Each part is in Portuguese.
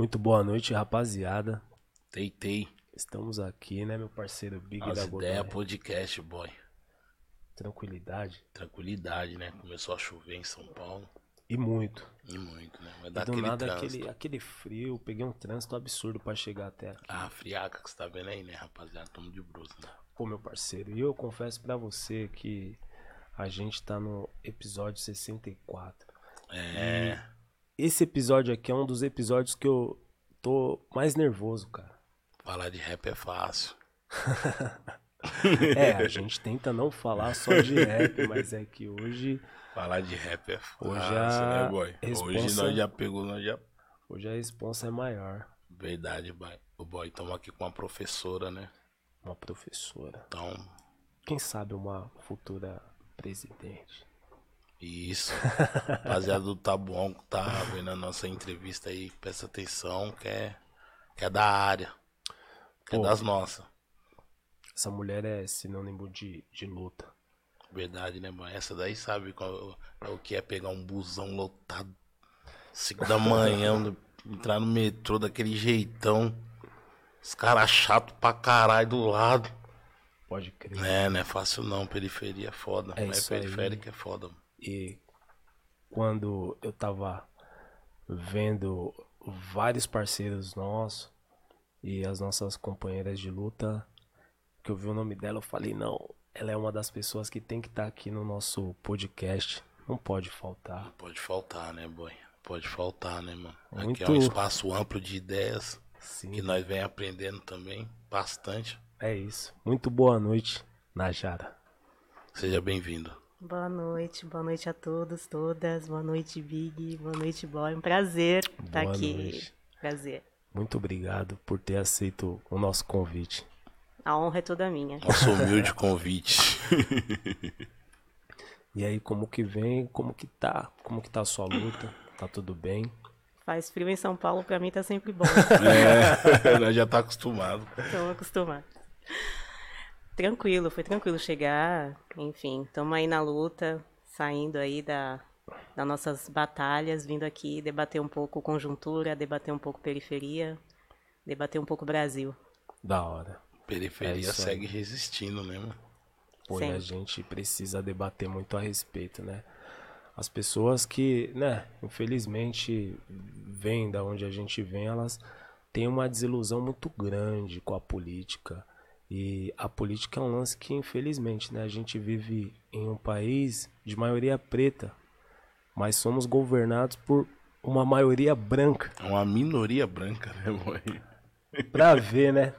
Muito boa noite, rapaziada. Teitei. Estamos aqui, né, meu parceiro Big As da Godoy. podcast, boy. Tranquilidade Tranquilidade, né? Começou a chover em São Paulo. e muito. E muito, né? Vai E dar do aquele nada trânsito. aquele, aquele frio, peguei um trânsito absurdo pra chegar até aqui. Ah, friaca que você tá vendo aí, né, rapaziada? Tamo de brusa, né? Pô, meu parceiro, e eu confesso pra você que a gente tá no episódio 64. É. Esse episódio aqui é um dos episódios que eu tô mais nervoso, cara. Falar de rap é fácil. É, a gente tenta não falar só de rap, mas é que hoje, Falar de rap é fácil, Hoje a né, boy? Hoje responsa- nós já pegou, nós já. hoje a responsa é maior. Verdade, boy. O boy, estamos aqui com uma professora, né? Uma professora. Então, Quem sabe uma futura presidente. Isso. Rapaziada do Tabuão que tá vendo a nossa entrevista aí, presta atenção, que é, que é da área. Que é Pô. das nossas. Essa mulher é sinônimo de, de luta. Verdade, né, mano? Essa daí sabe qual, é o que é pegar um busão lotado. 5 da manhã, entrar no metrô daquele jeitão. Os caras chato pra caralho do lado. Pode crer. É, não é fácil não, periferia é foda. É Mas isso aí. periférica é foda. mano. E quando eu tava vendo vários parceiros nossos e as nossas companheiras de luta, que eu vi o nome dela, eu falei, não, ela é uma das pessoas que tem que estar aqui no nosso podcast. Não pode faltar. Pode faltar, né, boy? Pode faltar, né, mano? Aqui Muito. é um espaço amplo de ideias Sim, que nós vem aprendendo também bastante. é isso. Muito boa noite, Najara. Seja bem-vindo. Boa noite, boa noite a todos, todas. Boa noite, Big. Boa noite, Boy. Um prazer estar Boa aqui. noite. Prazer. Muito obrigado por ter aceito o nosso convite. A honra é toda minha. Nosso humilde convite. E aí, como que vem? Como que tá? Como que tá a sua luta? Tá tudo bem? Faz frio em São Paulo, pra mim tá sempre bom. É, nós já tá acostumado. Estamos acostumados. Tranquilo, foi tranquilo chegar. Enfim, estamos aí na luta, saindo aí da, das nossas batalhas, vindo aqui debater um pouco conjuntura, debater um pouco periferia, debater um pouco Brasil. Da hora. É Periferia aí. segue resistindo, né, mano? Pô, e a gente precisa debater muito a respeito, né? As pessoas que, né, infelizmente, vêm da onde a gente vem, elas têm uma desilusão muito grande com a política. E a política é um lance que, infelizmente, né, a gente vive em um país de maioria preta, mas somos governados por uma maioria branca. Uma minoria branca, né, boy? Pra ver, né?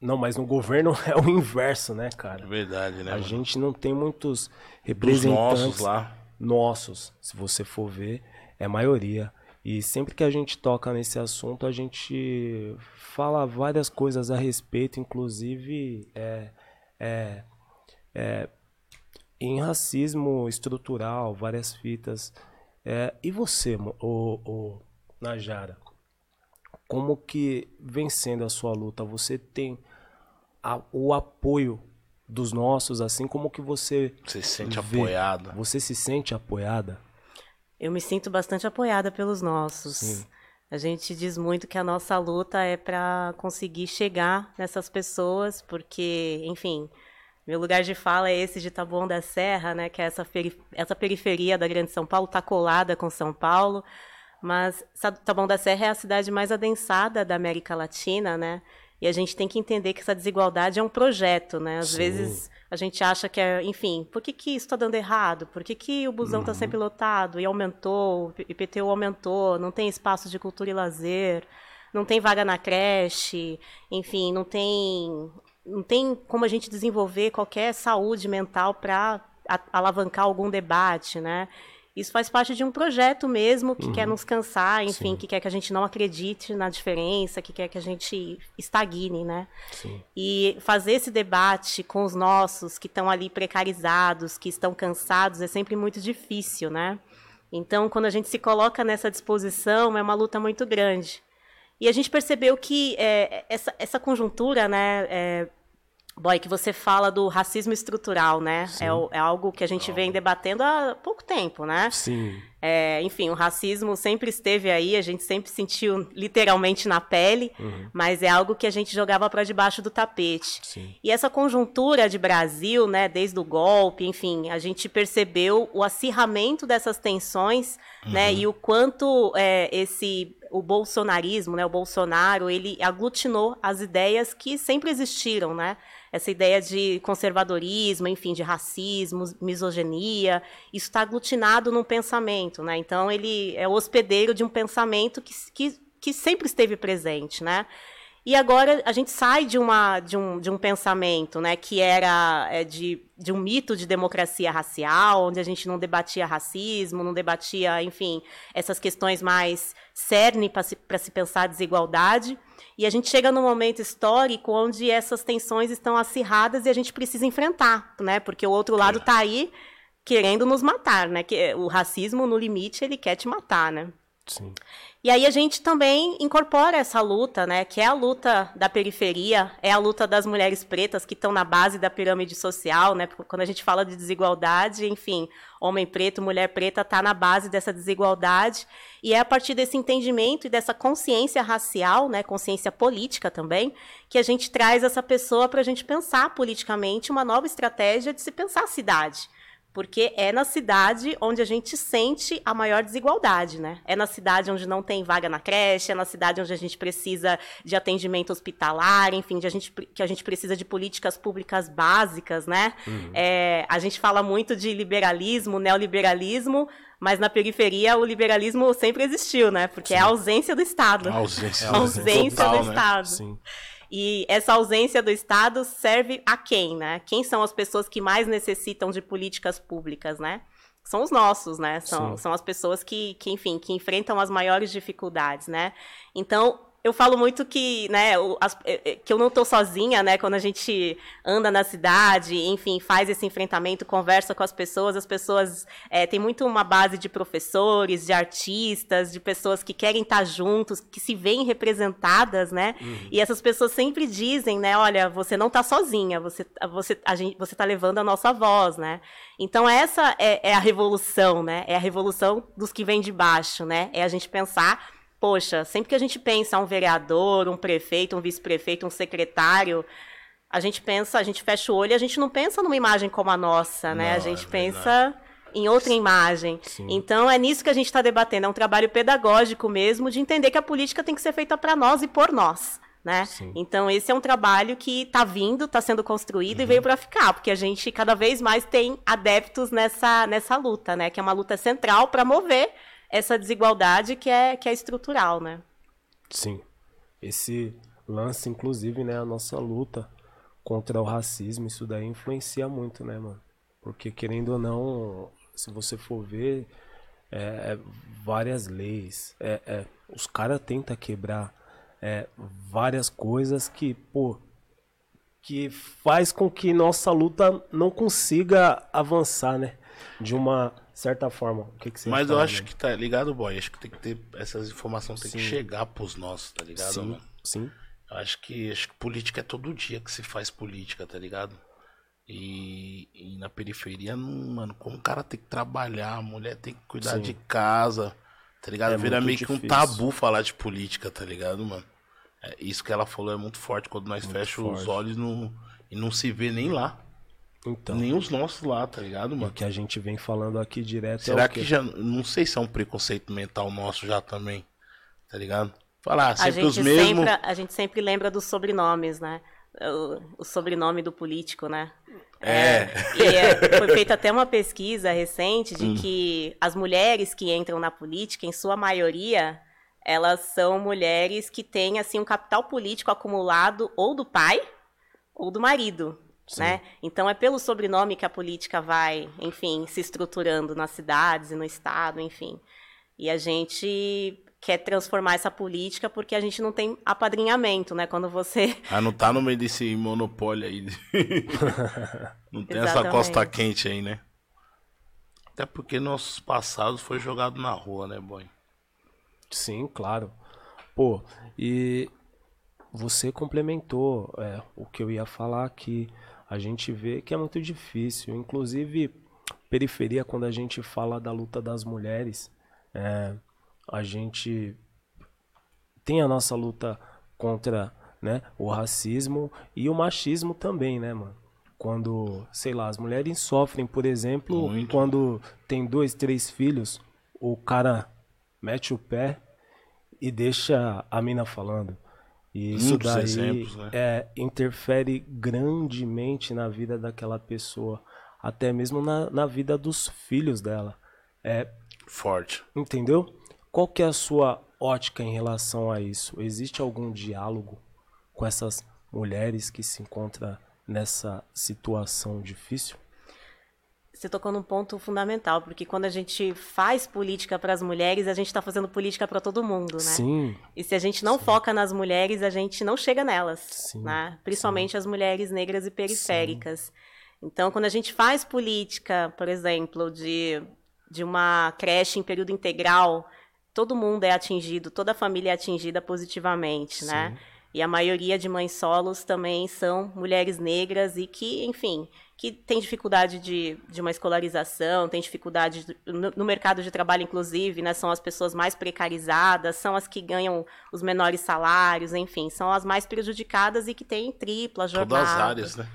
Não, mas no governo é o inverso, né, cara? Verdade, né, A mano? gente não tem muitos Dos representantes nossos lá. nossos, se você for ver, é maioria. E sempre que a gente toca nesse assunto, a gente fala várias coisas a respeito, inclusive é, é, é, em racismo estrutural, várias fitas. É, e você, ô, ô, Najara, como que vem sendo a sua luta? Você tem a- o apoio dos nossos, assim como que você Você se sente vê? apoiado. Você se sente apoiada? Eu me sinto bastante apoiada pelos nossos. Sim. A gente diz muito que a nossa luta é para conseguir chegar nessas pessoas, porque, enfim, meu lugar de fala é esse de Taboão da Serra, né? Que é essa, peri- essa periferia da Grande São Paulo, tá colada com São Paulo. Mas Taboão da Serra é a cidade mais adensada da América Latina, né? E a gente tem que entender que essa desigualdade é um projeto, né? Às Sim. vezes a gente acha que é, enfim, por que, que isso está dando errado? Por que, que o busão está sempre lotado e aumentou, o IPTU aumentou, não tem espaço de cultura e lazer, não tem vaga na creche, enfim, não tem, não tem como a gente desenvolver qualquer saúde mental para alavancar algum debate, né? Isso faz parte de um projeto mesmo que quer nos cansar, enfim, Sim. que quer que a gente não acredite na diferença, que quer que a gente estagne, né? Sim. E fazer esse debate com os nossos que estão ali precarizados, que estão cansados, é sempre muito difícil, né? Então, quando a gente se coloca nessa disposição, é uma luta muito grande. E a gente percebeu que é, essa, essa conjuntura, né, é, Boy, que você fala do racismo estrutural, né? É, é algo que a gente vem debatendo há pouco tempo, né? Sim. É, enfim, o racismo sempre esteve aí, a gente sempre sentiu literalmente na pele, mas é algo que a gente jogava para debaixo do tapete. Sim. E essa conjuntura de Brasil, né, desde o golpe, enfim, a gente percebeu o acirramento dessas tensões, né, e o quanto é, esse o bolsonarismo, né, o Bolsonaro, ele aglutinou as ideias que sempre existiram, né? Essa ideia de conservadorismo, enfim, de racismo, misoginia, isso está aglutinado num pensamento, né? Então ele é o hospedeiro de um pensamento que, que, que sempre esteve presente, né? E agora a gente sai de, uma, de, um, de um pensamento né, que era é, de, de um mito de democracia racial, onde a gente não debatia racismo, não debatia, enfim, essas questões mais cerne para se, pra se pensar desigualdade. E a gente chega num momento histórico onde essas tensões estão acirradas e a gente precisa enfrentar, né? Porque o outro lado está aí querendo nos matar, né? Que o racismo, no limite, ele quer te matar, né? Sim. E aí a gente também incorpora essa luta, né, que é a luta da periferia, é a luta das mulheres pretas que estão na base da pirâmide social, né? Quando a gente fala de desigualdade, enfim, homem preto, mulher preta está na base dessa desigualdade, e é a partir desse entendimento e dessa consciência racial, né, consciência política também, que a gente traz essa pessoa para a gente pensar politicamente uma nova estratégia de se pensar a cidade. Porque é na cidade onde a gente sente a maior desigualdade, né? É na cidade onde não tem vaga na creche, é na cidade onde a gente precisa de atendimento hospitalar, enfim, de a gente, que a gente precisa de políticas públicas básicas, né? É, a gente fala muito de liberalismo, neoliberalismo, mas na periferia o liberalismo sempre existiu, né? Porque é a ausência do Estado. A ausência, A ausência total, do né? Estado. Sim. E essa ausência do Estado serve a quem, né? Quem são as pessoas que mais necessitam de políticas públicas, né? São os nossos, né? São, Sim. são as pessoas que, que, enfim, que enfrentam as maiores dificuldades, né? Então, eu falo muito que, né, as- eh, eh, que eu não estou sozinha, né? Quando a gente anda na cidade, enfim, faz esse enfrentamento, conversa com as pessoas, as pessoas eh, têm muito uma base de professores, de artistas, de pessoas que querem estar juntos, que se veem representadas, né? E essas pessoas sempre dizem, né, olha, você não está sozinha, você, você, a gente, você está levando a nossa voz, né? Então essa é, é a revolução, né? É a revolução dos que vêm de baixo, né? É a gente pensar poxa, sempre que a gente pensa um vereador, um prefeito, um vice-prefeito, um secretário, a gente pensa, a gente fecha o olho e a gente não pensa numa imagem como a nossa, né? Não, a gente é pensa em outra imagem. Sim. Então é nisso que a gente está debatendo, é um trabalho pedagógico mesmo de entender que a política tem que ser feita para nós e por nós. Né? Então esse é um trabalho que está vindo, está sendo construído Uhum. e veio para ficar, porque a gente cada vez mais tem adeptos nessa, nessa luta, né? Que é uma luta central para mover essa desigualdade que é, que é estrutural, né? Sim. Esse lance, inclusive, né, a nossa luta contra o racismo, isso daí influencia muito, né, mano? Porque querendo ou não, se você for ver, é, é várias leis, é, é, os caras tentam quebrar é, várias coisas que, pô, que faz com que nossa luta não consiga avançar, né? De uma certa forma. O que, que você Mas eu acho mano? que tá ligado, boy. Acho que tem que ter. Essas informações tem que Sim. chegar pros nossos, tá ligado, Sim, mano? sim. Eu acho que, acho que política é todo dia que se faz política, tá ligado? E, e na periferia, não, mano, como o cara tem que trabalhar, a mulher tem que cuidar Sim. de casa, tá ligado? É Vira meio que um difícil. tabu falar de política, tá ligado, mano? É, isso que ela falou é muito forte quando nós fechamos os olhos não, e não se vê nem lá. Então, Nem os nossos lá, tá ligado, o mano? que a gente vem falando aqui direto Será é o que quê? já. Não sei se é um preconceito mental nosso já também. Tá ligado? Falar, A sempre os gente, mesmos. sempre, a gente sempre lembra dos sobrenomes, né? O, o sobrenome do político, né? É. E é, foi feita até uma pesquisa recente Hum. de que as mulheres que entram na política, em sua maioria, elas são mulheres que têm assim um capital político acumulado ou do pai ou do marido. Né? Então é pelo sobrenome que a política vai, enfim, se estruturando nas cidades e no estado, enfim. E a gente quer transformar essa política porque a gente não tem apadrinhamento, né? Quando você Ah, não tá no meio desse monopólio aí. não tem essa costa quente aí, né? Até porque nossos passados foi jogado na rua, né, boy? Sim, claro. Pô, e você complementou é, o que eu ia falar que a gente vê que é muito difícil. Inclusive, periferia, quando a gente fala da luta das mulheres, é, a gente tem a nossa luta contra né, o racismo e o machismo também, né, mano? Quando, sei lá, as mulheres sofrem, por exemplo, Muito. quando tem dois, três filhos, o cara mete o pé e deixa a mina falando. E isso Muitos daí exemplos, né? é, interfere grandemente na vida daquela pessoa, até mesmo na, na vida dos filhos dela. É forte. Entendeu? Qual que é a sua ótica em relação a isso? Existe algum diálogo com essas mulheres que se encontram nessa situação difícil? Você tocou num ponto fundamental, porque quando a gente faz política para as mulheres, a gente está fazendo política para todo mundo, né? Sim. E se a gente não sim. foca nas mulheres, a gente não chega nelas, sim, né? Principalmente sim. as mulheres negras e periféricas. Então, quando a gente faz política, por exemplo, de, de uma creche em período integral, todo mundo é atingido, toda a família é atingida positivamente, né? E a maioria de mães solos também são mulheres negras e que, enfim, que tem dificuldade de, de uma escolarização, tem dificuldade no, no, mercado de trabalho, inclusive, né? São as pessoas mais precarizadas, são as que ganham os menores salários, enfim, são as mais prejudicadas e que têm tripla jornada. Todas as áreas, né?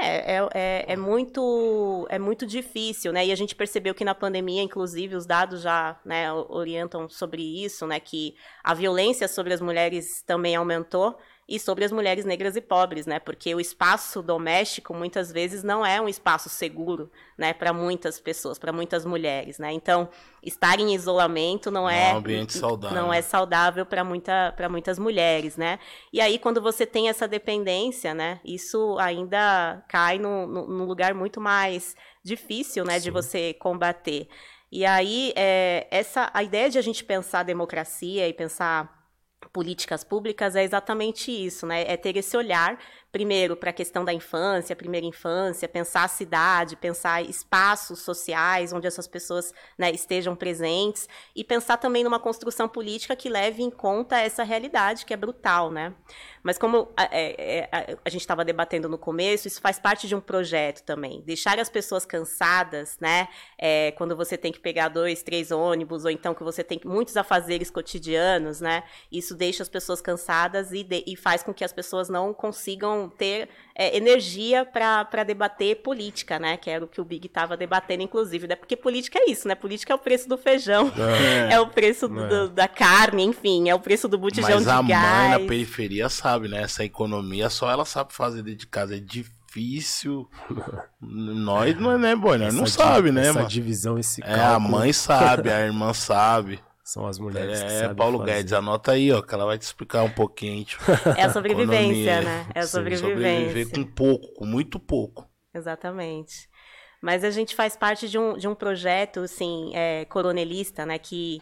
É, é, é, é, muito, é muito difícil, né? E a gente percebeu que na pandemia, inclusive, os dados já né, orientam sobre isso, né? Que a violência sobre as mulheres também aumentou e sobre as mulheres negras e pobres, né? Porque o espaço doméstico muitas vezes não é um espaço seguro, né, para muitas pessoas, para muitas mulheres, né? Então, estar em isolamento não, é um ambiente saudável. não é saudável para muita para muitas mulheres, né? E aí quando você tem essa dependência, né, isso ainda cai num, num lugar muito mais difícil, né, Sim. de você combater. E aí, é, essa a ideia de a gente pensar democracia e pensar políticas públicas é exatamente isso, né? É ter esse olhar primeiro para a questão da infância, primeira infância, pensar a cidade, pensar espaços sociais onde essas pessoas né, estejam presentes e pensar também numa construção política que leve em conta essa realidade que é brutal, né? Mas como a, é, a, a gente estava debatendo no começo, isso faz parte de um projeto também. Deixar as pessoas cansadas, né? É, quando você tem que pegar dois, três ônibus, ou então que você tem muitos afazeres cotidianos, né? Isso deixa as pessoas cansadas e, de, e faz com que as pessoas não consigam ter é, energia para debater política, né? Que era o que o Big estava debatendo, inclusive, né? Porque política é isso, né? Política é o preço do feijão, é, é o preço do, é. da carne, enfim, é o preço do botijão Mas de gás. Mas a mãe na periferia sabe, né? Essa economia só ela sabe fazer dentro de casa. É difícil. Nós não é, né, boy? Nós não sabe, né, essa mano? divisão, esse É, a mãe sabe, a irmã sabe. São as mulheres é, que sabem Paulo fazer. Guedes, anota aí, ó, que ela vai te explicar um pouquinho. Tipo, é a sobrevivência, né? É a sobrevivência. Sobreviver com pouco, com muito pouco. Exatamente. Mas a gente faz parte de um, de um projeto, assim, é, coronelista, né, que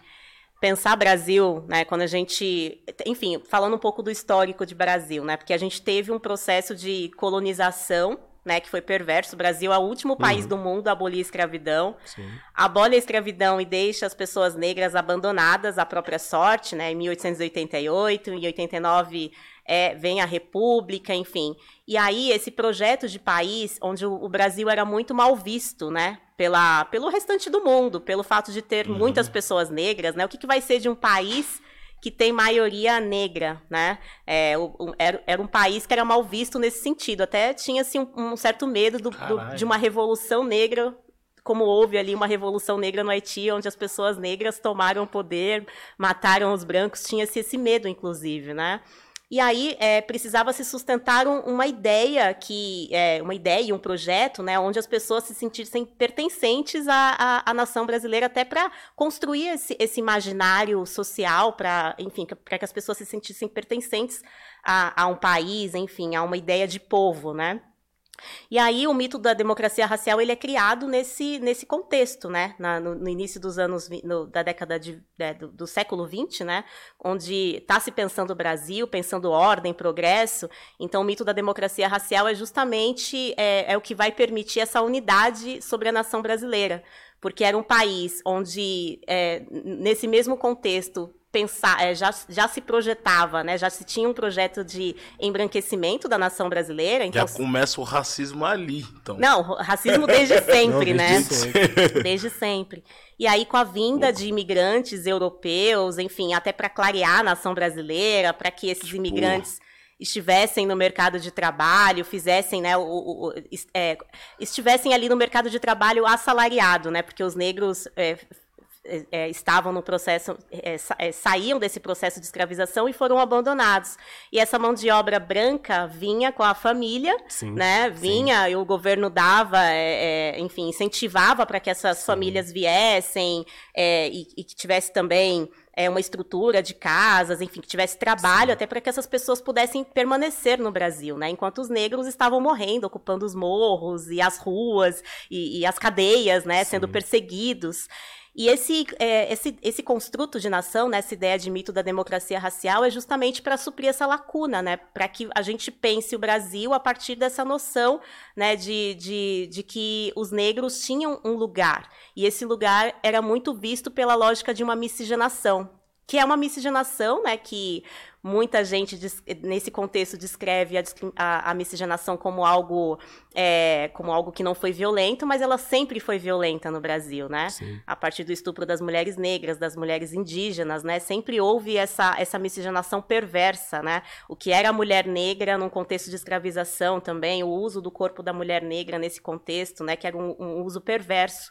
pensar Brasil, né, quando a gente, enfim, falando um pouco do histórico de Brasil, né, porque a gente teve um processo de colonização né, que foi perverso. O Brasil é o último país uhum. do mundo a abolir a escravidão. Sim. Abole a escravidão e deixa as pessoas negras abandonadas à própria sorte, né? Em 1888, em 89 é, vem a República, enfim. E aí esse projeto de país onde o, o Brasil era muito mal visto, né? Pela, pelo restante do mundo, pelo fato de ter uhum. muitas pessoas negras, né? O que, que vai ser de um país que tem maioria negra, né? É, um, era, era, um país que era mal visto nesse sentido. Até tinha assim, um, um certo medo do, do, de uma revolução negra, como houve ali uma revolução negra no Haiti, onde as pessoas negras tomaram o poder, mataram os brancos. Tinha-se esse medo, inclusive, né? E aí é, precisava se sustentar um, uma ideia que é, uma ideia e um projeto, né, onde as pessoas se sentissem pertencentes à, à, à nação brasileira, até para construir esse, esse, imaginário social, para enfim, para que as pessoas se sentissem pertencentes a, a um país, enfim, a uma ideia de povo, né? E aí o mito da democracia racial ele é criado nesse, nesse contexto, né? Na, no, no, início dos anos no, da década de, é, do, do, século XX, né? Onde está se pensando o Brasil, pensando ordem, progresso. Então o mito da democracia racial é justamente é, é o que vai permitir essa unidade sobre a nação brasileira porque era um país onde, é, nesse mesmo contexto, pensar, é, já, já se projetava, né? Já se tinha um projeto de embranquecimento da nação brasileira. Então, já começa o racismo ali, então. Não, racismo desde sempre, Não, desde né? Sempre. Desde sempre. E aí, com a vinda de imigrantes europeus, enfim, até para clarear a nação brasileira, para que esses tipo... imigrantes estivessem no mercado de trabalho, fizessem, né, o, o é, estivessem ali no mercado de trabalho assalariado, né, porque os negros é, é, é, estavam no processo, é, é, saíam desse processo de escravização e foram abandonados. E essa mão de obra branca vinha com a família, sim, né? Vinha sim. e o governo dava, é, é, enfim, incentivava para que essas sim. famílias viessem e, e, que tivesse também uma estrutura de casas, enfim, que tivesse trabalho até para que essas pessoas pudessem permanecer no Brasil, né? Enquanto os negros estavam morrendo, ocupando os morros e as ruas e, e as cadeias, né? Sendo perseguidos. E esse, é, esse, esse construto de nação, né, essa ideia de mito da democracia racial, é justamente para suprir essa lacuna, né, para que a gente pense o Brasil a partir dessa noção né, de, de, de que os negros tinham um lugar. E esse lugar era muito visto pela lógica de uma miscigenação, que é uma miscigenação né, que Muita gente, nesse contexto, descreve a, a, a miscigenação como algo, é, como algo que não foi violento, mas ela sempre foi violenta no Brasil, né? Sim. A partir do estupro das mulheres negras, das mulheres indígenas, né? Sempre houve essa, essa miscigenação perversa, né? O que era a mulher negra num contexto de escravização também, o uso do corpo da mulher negra nesse contexto, né? Que era um, um uso perverso.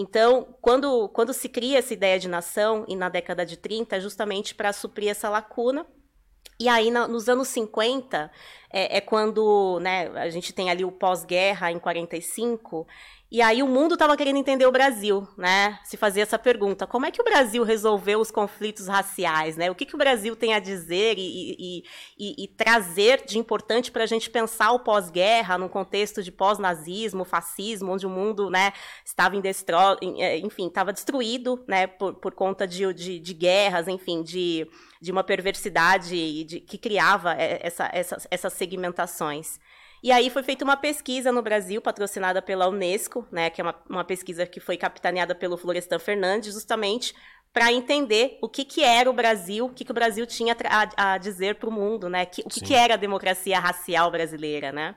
Então, quando, quando se cria essa ideia de nação, e na década de 30, é justamente para suprir essa lacuna, e aí, nos anos 50, é, é quando né, a gente tem ali o pós-guerra, em 45, e aí o mundo estava querendo entender o Brasil, né? Se fazia essa pergunta: como é que o Brasil resolveu os conflitos raciais, né? O que, que o Brasil tem a dizer e, e, e, e trazer de importante para a gente pensar o pós-guerra num contexto de pós-nazismo, fascismo, onde o mundo, né, estava em destro... É, enfim, estava destruído, né, por, por conta de, de, de guerras, enfim, de, de uma perversidade de, que criava é, essa, essas segmentações. E aí foi feita uma pesquisa no Brasil, patrocinada pela Unesco, né, que é uma, uma pesquisa que foi capitaneada pelo Florestan Fernandes, justamente para entender o que, que era o Brasil, o que, que o Brasil tinha a, a dizer para o mundo, né, que, o que, que era a democracia racial brasileira, né.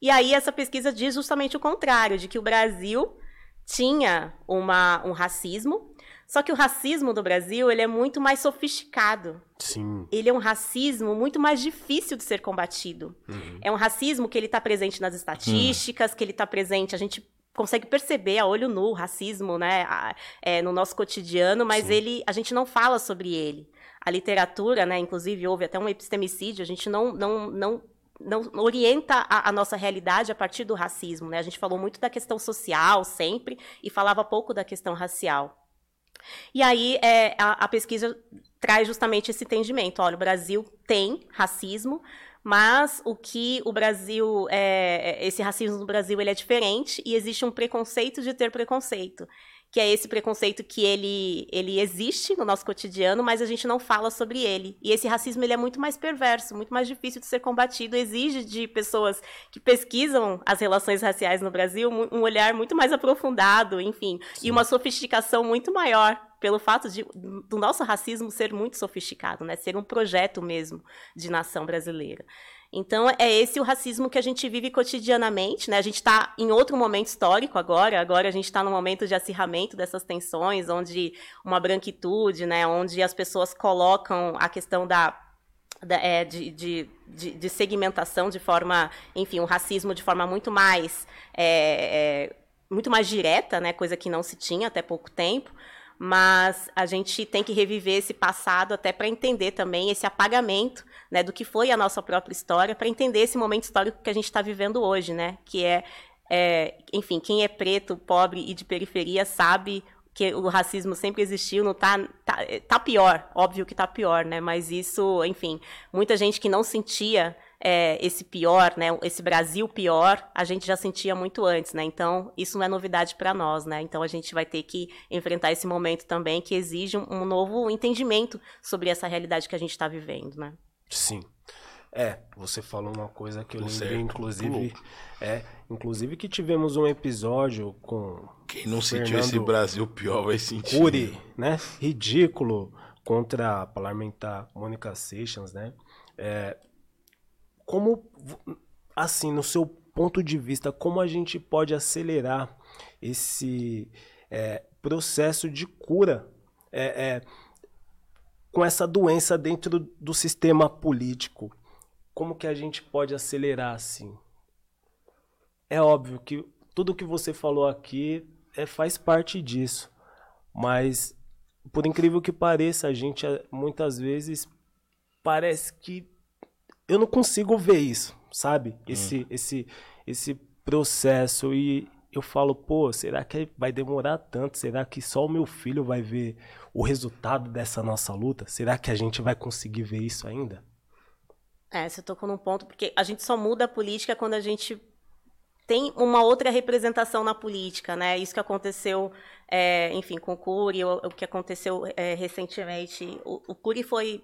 E aí essa pesquisa diz justamente o contrário, de que o Brasil tinha uma, um racismo só que o racismo do Brasil, ele é muito mais sofisticado. Sim. Ele é um racismo muito mais difícil de ser combatido. Uhum. É um racismo que ele está presente nas estatísticas, uhum. que ele está presente, a gente consegue perceber a olho nu o racismo, né, é, no nosso cotidiano, mas Sim. ele, a gente não fala sobre ele. A literatura, né, inclusive houve até um epistemicídio, a gente não, não, não não orienta a, a, nossa realidade a partir do racismo, né? A gente falou muito da questão social sempre e falava pouco da questão racial. E aí é, a, a pesquisa traz justamente esse entendimento. Olha, o Brasil tem racismo, mas o que o Brasil, é, esse racismo no Brasil, ele é diferente e existe um preconceito de ter preconceito que é esse preconceito que ele, ele existe no nosso cotidiano, mas a gente não fala sobre ele. E esse racismo ele é muito mais perverso, muito mais difícil de ser combatido, exige de pessoas que pesquisam as relações raciais no Brasil um olhar muito mais aprofundado, enfim, Sim. e uma sofisticação muito maior pelo fato de, do nosso racismo ser muito sofisticado, né? Ser um projeto mesmo de nação brasileira. Então, é esse o racismo que a gente vive cotidianamente, né? A gente está em outro momento histórico agora, agora a gente está no momento de acirramento dessas tensões, onde uma branquitude, né? Onde as pessoas colocam a questão da é, de, de, de, de, segmentação de forma, enfim, o um racismo de forma muito mais, é, é, muito mais direta, né, coisa que não se tinha até pouco tempo mas a gente tem que reviver esse passado até para entender também esse apagamento né, do que foi a nossa própria história, para entender esse momento histórico que a gente está vivendo hoje, né, que é, é, enfim, quem é preto, pobre e de periferia sabe que o racismo sempre existiu, não tá, tá, tá pior, óbvio que tá pior, né, mas isso, enfim, muita gente que não sentia é, esse pior, né, esse Brasil pior, a gente já sentia muito antes, né? Então isso não é novidade para nós, né? Então a gente vai ter que enfrentar esse momento também que exige um, um novo entendimento sobre essa realidade que a gente está vivendo, né? Sim. É, você falou uma coisa que eu lembrei, certo. inclusive, é, inclusive que tivemos um episódio com quem não sentiu esse Brasil pior vai sentir. Curi, né? Ridículo contra a parlamentar Mônica Seixas, né? É, como, assim, no seu ponto de vista, como a gente pode acelerar esse é, processo de cura é, é, com essa doença dentro do sistema político? Como que a gente pode acelerar assim? É óbvio que tudo que você falou aqui é, faz parte disso, mas por incrível que pareça, a gente muitas vezes parece que eu não consigo ver isso, sabe? Esse, hum. esse, esse processo e eu falo, pô, será que vai demorar tanto? Será que só o meu filho vai ver o resultado dessa nossa luta? Será que a gente vai conseguir ver isso ainda? É, você tocou num ponto, porque a gente só muda a política quando a gente tem uma outra representação na política, né? Isso que aconteceu, é, enfim, com o Cury, o, o que aconteceu é, recentemente. O, o Cury foi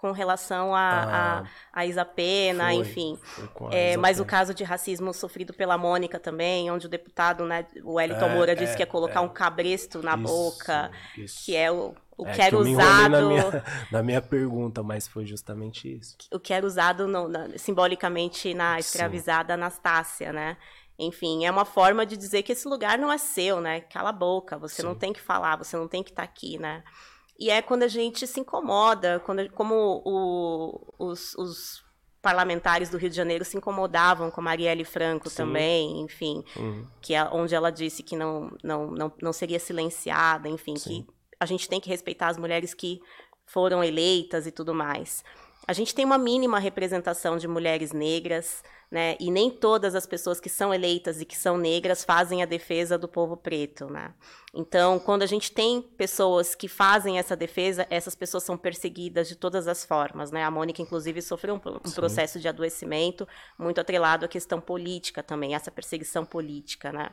com relação a, ah, a, a Isa Pena, foi, enfim. Foi é, mas o caso de racismo sofrido pela Mônica também, onde o deputado, né, o Wellington é, Moura, disse é, que ia colocar é. um cabresto na isso, boca, isso. que é o, o é, que era que usado. Na minha, na minha pergunta, mas foi justamente isso. O que era usado no, na, simbolicamente na escravizada Sim. Anastácia, né? Enfim, é uma forma de dizer que esse lugar não é seu, né? Cala a boca, você Sim. não tem que falar, você não tem que estar tá aqui, né? E é quando a gente se incomoda, quando, como o, os, os, parlamentares do Rio de Janeiro se incomodavam com Marielle Franco Sim. também, enfim, uhum. que é onde ela disse que não, não, não, não seria silenciada, enfim, Sim. que a gente tem que respeitar as mulheres que foram eleitas e tudo mais. A gente tem uma mínima representação de mulheres negras, né? E nem todas as pessoas que são eleitas e que são negras fazem a defesa do povo preto, né? Então, quando a gente tem pessoas que fazem essa defesa, essas pessoas são perseguidas de todas as formas, né? A Mônica, inclusive, sofreu um, um processo de adoecimento muito atrelado à questão política também, essa perseguição política, né?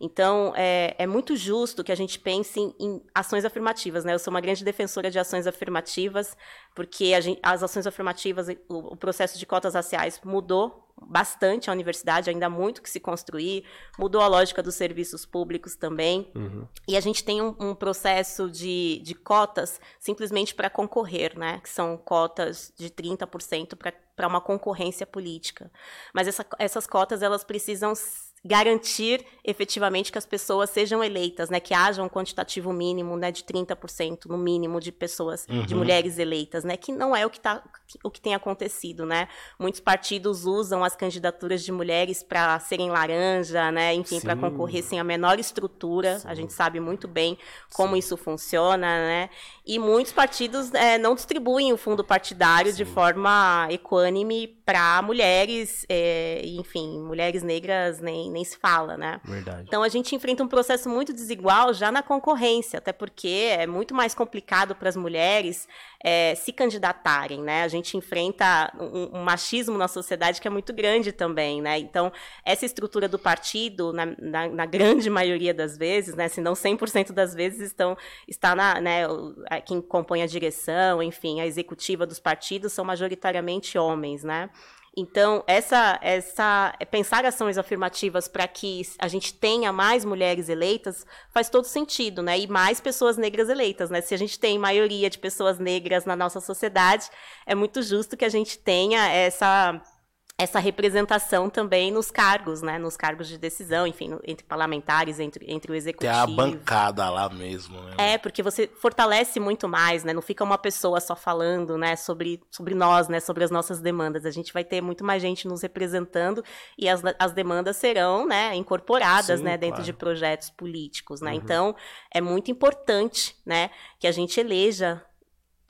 Então, é, é muito justo que a gente pense em, em, ações afirmativas, né? Eu sou uma grande defensora de ações afirmativas, porque gente, as ações afirmativas, o, o processo de cotas raciais mudou bastante a universidade, ainda há muito que se construir, mudou a lógica dos serviços públicos também. Uhum. E a gente tem um, um processo de, de cotas simplesmente para concorrer, né? Que são cotas de 30% para uma concorrência política. Mas essa, essas cotas elas precisam garantir efetivamente que as pessoas sejam eleitas, né, que haja um quantitativo mínimo, né, de 30% no mínimo de pessoas, uhum. de mulheres eleitas, né, que não é o que tá, o que tem acontecido, né? Muitos partidos usam as candidaturas de mulheres para serem laranja, né, enfim, para concorrer sem a menor estrutura. Sim. A gente sabe muito bem como Sim. isso funciona, né? E muitos partidos é, não distribuem o fundo partidário Sim. de forma equânime para mulheres, é, enfim, mulheres negras nem nem, se fala, né? Verdade. Então a gente enfrenta um processo muito desigual já na concorrência, até porque é muito mais complicado para as mulheres é, se candidatarem, né? A gente enfrenta um, um, machismo na sociedade que é muito grande também, né? Então, essa estrutura do partido, na, na, na grande maioria das vezes, né? Se não 100% das vezes, estão, está na, né? Quem compõe a direção, enfim, a executiva dos partidos são majoritariamente homens, né? Então, essa, essa pensar ações afirmativas para que a gente tenha mais mulheres eleitas faz todo sentido, né? E mais pessoas negras eleitas, né? Se a gente tem maioria de pessoas negras na nossa sociedade, é muito justo que a gente tenha essa essa representação também nos cargos, né? Nos cargos de decisão, enfim, entre parlamentares, entre, entre o executivo. Tem a bancada lá mesmo, né? É, porque você fortalece muito mais, né? Não fica uma pessoa só falando, né? Sobre, sobre nós, né? Sobre as nossas demandas. A gente vai ter muito mais gente nos representando e as, as demandas serão, né? Incorporadas, Sim, né? Dentro claro. de projetos políticos, né? Uhum. Então, é muito importante, né? Que a gente eleja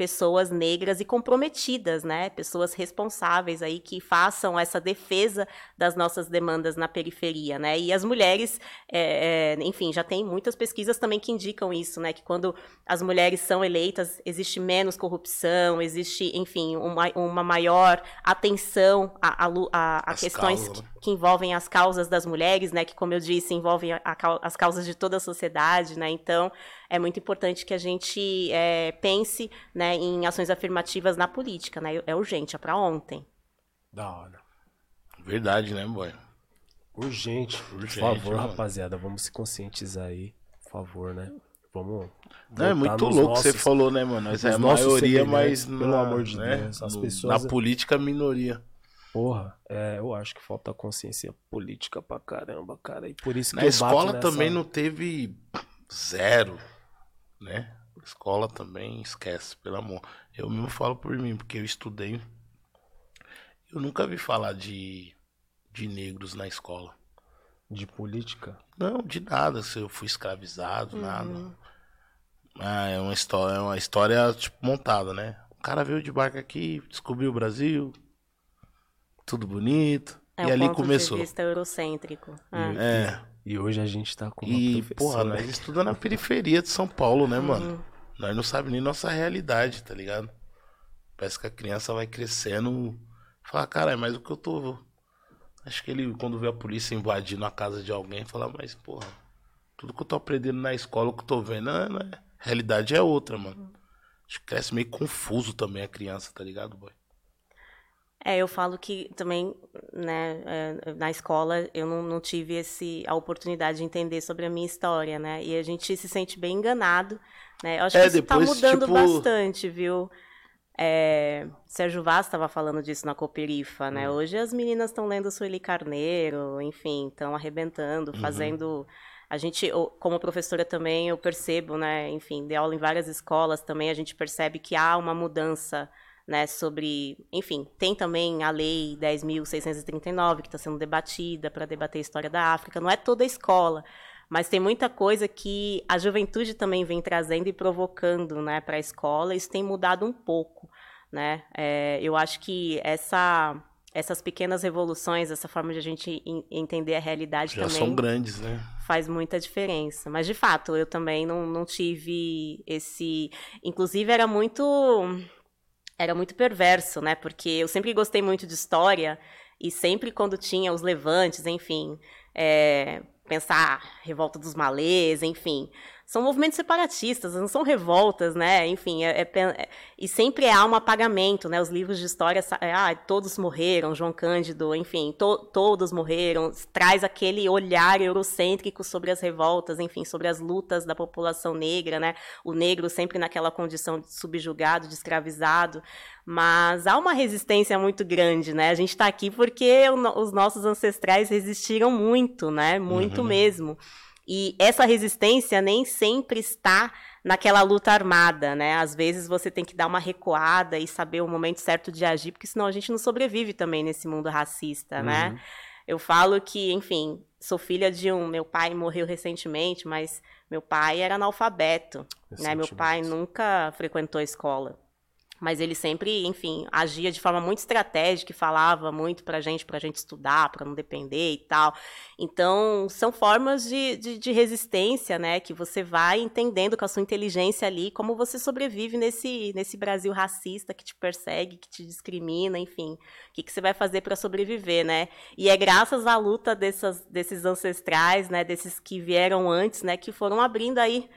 pessoas negras e comprometidas, né? Pessoas responsáveis aí que façam essa defesa das nossas demandas na periferia, né? E as mulheres, é, é, enfim, já tem muitas pesquisas também que indicam isso, né? Que quando as mulheres são eleitas, existe menos corrupção, existe, enfim, uma, uma maior atenção a, a, a, a questões que, né? que, envolvem as causas das mulheres, né? Que, como eu disse, envolvem as causas de toda a sociedade, né? Então, é muito importante que a gente é, pense né, em ações afirmativas na política, né? É urgente, é para ontem. Da hora. Verdade, né, boy? Urgente. Urgente por favor, mano. rapaziada, vamos se conscientizar aí. Por favor, né? vamos. Não, é muito louco que você nossos- falou, né, mano? Nós é a nossos maioria, mas. pelo na- amor de né, Deus, as no- pessoas- Na política, minoria. Porra, é, eu acho que falta consciência política pra caramba, cara. E por isso que Na bato escola nessa- também não teve zero, né? Escola também esquece, pelo amor. Eu mesmo falo por mim, porque eu estudei. Eu nunca vi falar de, de negros na escola. De política. Não, de nada, se eu fui escravizado, Uhum. nada. Ah, é uma história, é uma história tipo montada, né? O cara veio de barco aqui, descobriu o Brasil, tudo bonito, É e um ali ponto começou. de vista eurocêntrico. É. É. E hoje a gente tá com uma E, porra, nós estudamos na periferia de São Paulo, né, Uhum. mano? Nós não sabemos nem nossa realidade, tá ligado? Parece que a criança vai crescendo. Fala, caralho, mas o que eu tô. Acho que ele, quando vê a polícia invadindo a casa de alguém, fala, mas, porra, tudo que eu tô aprendendo na escola, o que eu tô vendo, não é- não é- a realidade é outra, mano. Acho que cresce meio confuso também a criança, tá ligado, boy? É, eu falo que também, né, é, na escola eu não, não tive esse, a oportunidade de entender sobre a minha história, né? E a gente se sente bem enganado, né? Eu acho É, que isso tá depois, mudando tipo- bastante, viu? É, Sérgio Vaz estava falando disso na Cooperifa, né? Hoje as meninas estão lendo Sueli Carneiro, enfim, estão arrebentando, fazendo... A gente, como professora também, eu percebo, né? Enfim, dei aula em várias escolas também, a gente percebe que há uma mudança né, sobre, enfim, tem também a lei 10.639 que está sendo debatida para debater a história da África. Não é toda a escola, mas tem muita coisa que a juventude também vem trazendo e provocando, né, para a escola. Isso tem mudado um pouco, né? É, eu acho que essa essas pequenas revoluções, essa forma de a gente en- entender a realidade Já também são grandes, né? faz muita diferença. Mas, de fato, eu também não, não tive esse. Inclusive, era muito. Era muito perverso, né? Porque eu sempre gostei muito de história e sempre quando tinha os levantes, enfim, é, pensar revolta dos malês, enfim, são movimentos separatistas, não são revoltas, né? Enfim, é, é é- e sempre há um apagamento, né? Os livros de história, é, ah, todos morreram, João Cândido, enfim, to- todos morreram, traz aquele olhar eurocêntrico sobre as revoltas, enfim, sobre as lutas da população negra, né? O negro sempre naquela condição de subjugado, de escravizado, mas há uma resistência muito grande, né? A gente está aqui porque os nossos ancestrais resistiram muito, né? Muito mesmo. E essa resistência nem sempre está naquela luta armada, né? Às vezes você tem que dar uma recuada e saber o momento certo de agir, porque senão a gente não sobrevive também nesse mundo racista, né? Eu falo que, enfim, sou filha de um. Meu pai morreu recentemente, mas meu pai era analfabeto, né? Meu pai nunca frequentou a escola. Mas ele sempre, enfim, agia de forma muito estratégica e falava muito pra gente, pra gente estudar, pra não depender e tal. Então, são formas de, de, de resistência, né? Que você vai entendendo com a sua inteligência ali como você sobrevive nesse, nesse Brasil racista que te persegue, que te discrimina, enfim. O que, que você vai fazer para sobreviver, né? E é graças à luta dessas, desses ancestrais, né? Desses que vieram antes, né? Que foram abrindo aí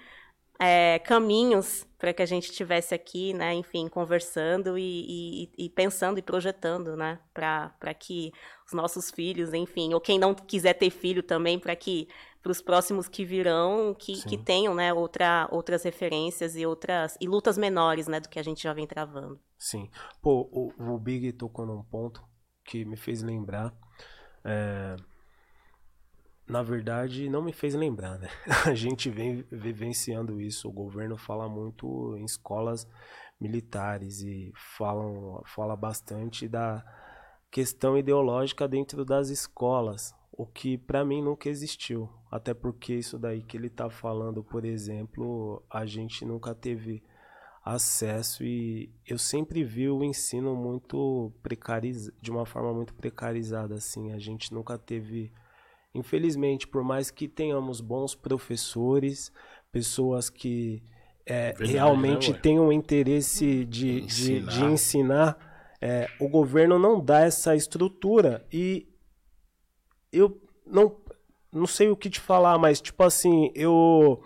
é, caminhos para que a gente estivesse aqui, né, enfim, conversando e, e- e pensando e projetando, né, para que os nossos filhos, enfim, ou quem não quiser ter filho também, para que para os próximos que virão, que, que tenham, né, outra, outras referências e outras e lutas menores, né, do que a gente já vem travando. Sim. Pô, o, o Big tocou num ponto que me fez lembrar. é, Na verdade, não me fez lembrar, né? A gente vem vivenciando isso. O governo fala muito em escolas militares e falam, fala bastante da questão ideológica dentro das escolas, o que para mim nunca existiu. Até porque isso daí que ele tá falando, por exemplo, a gente nunca teve acesso e eu sempre vi o ensino muito precarizado, de uma forma muito precarizada assim. A gente nunca teve, infelizmente, por mais que tenhamos bons professores, pessoas que é, Verdade, realmente né, ué? tenham interesse de, de, Ensinar. de ensinar, é, o governo não dá essa estrutura e eu não, não sei o que te falar, mas tipo assim, eu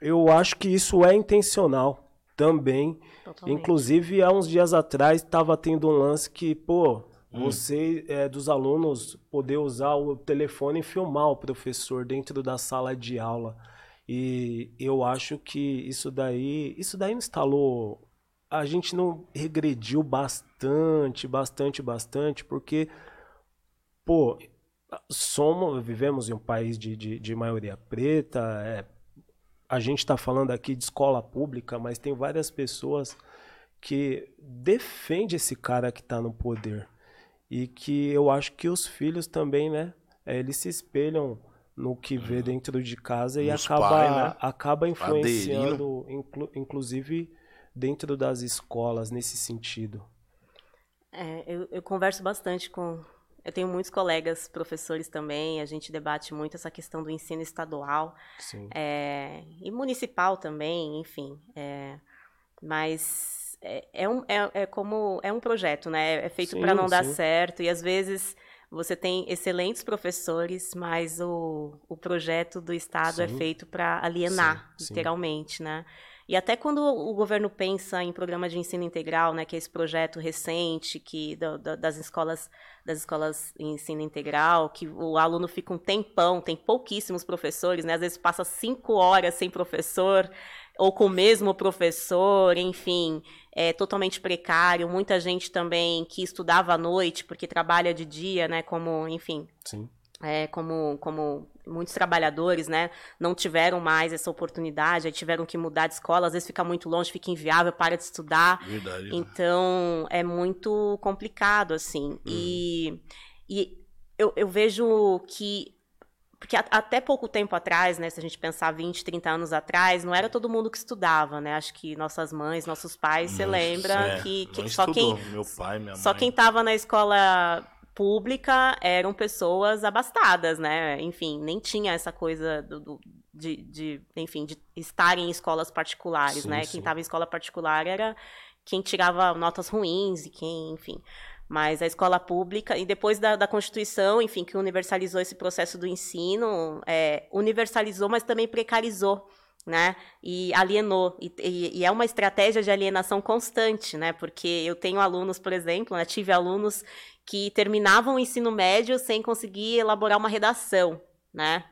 eu acho que isso é intencional também. Totalmente. Inclusive, há uns dias atrás estava tendo um lance que, pô, você é, dos alunos poder usar o telefone e filmar o professor dentro da sala de aula. E eu acho que isso daí, isso daí instalou a gente não regrediu bastante, bastante, bastante, porque, pô, somos, vivemos em um país de, de, de maioria preta, é, a gente está falando aqui de escola pública, mas tem várias pessoas que defendem esse cara que está no poder. E que eu acho que os filhos também, né? É, eles se espelham no que vê uhum. dentro de casa e acaba, pai, né? acaba influenciando, inclu, inclusive dentro das escolas nesse sentido. É, eu, eu converso bastante com. Eu tenho muitos colegas professores também, a gente debate muito essa questão do ensino estadual é, e municipal também, enfim. É, mas é, é, um, é, é, como é um projeto, né? É feito para não sim. dar certo e às vezes você tem excelentes professores, mas o, o projeto do Estado é sim. é feito para alienar, sim, literalmente, né? E até quando o governo pensa em programa de ensino integral, né, que é esse projeto recente que do, do, das escolas das escolas em ensino integral, que o aluno fica um tempão, tem pouquíssimos professores, né, às vezes passa cinco horas sem professor ou com o mesmo professor, enfim, é totalmente precário. Muita gente também que estudava à noite porque trabalha de dia, né, como, enfim. Sim é, como, como muitos trabalhadores, né, não tiveram mais essa oportunidade, aí tiveram que mudar de escola, às vezes fica muito longe, fica inviável, para de estudar. Verdade. Então, é muito complicado, assim. Uhum. E, e eu, eu vejo que porque até pouco tempo atrás, né, se a gente pensar 20, 30 anos atrás, não era todo mundo que estudava, né? Acho que nossas mães, nossos pais, você lembra é, que, que só estudou. quem meu pai, minha só mãe. quem estava na escola pública eram pessoas abastadas, né? Enfim, nem tinha essa coisa do, do de, de, enfim, de estar em escolas particulares, sim, né? Sim. Quem estava em escola particular era quem tirava notas ruins e quem, enfim. Mas a escola pública, e depois da, da Constituição, enfim, que universalizou esse processo do ensino, é, universalizou, mas também precarizou né? E alienou. E, e, e, é uma estratégia de alienação constante, né? Porque eu tenho alunos, por exemplo, né? tive alunos que terminavam o ensino médio sem conseguir elaborar uma redação, né?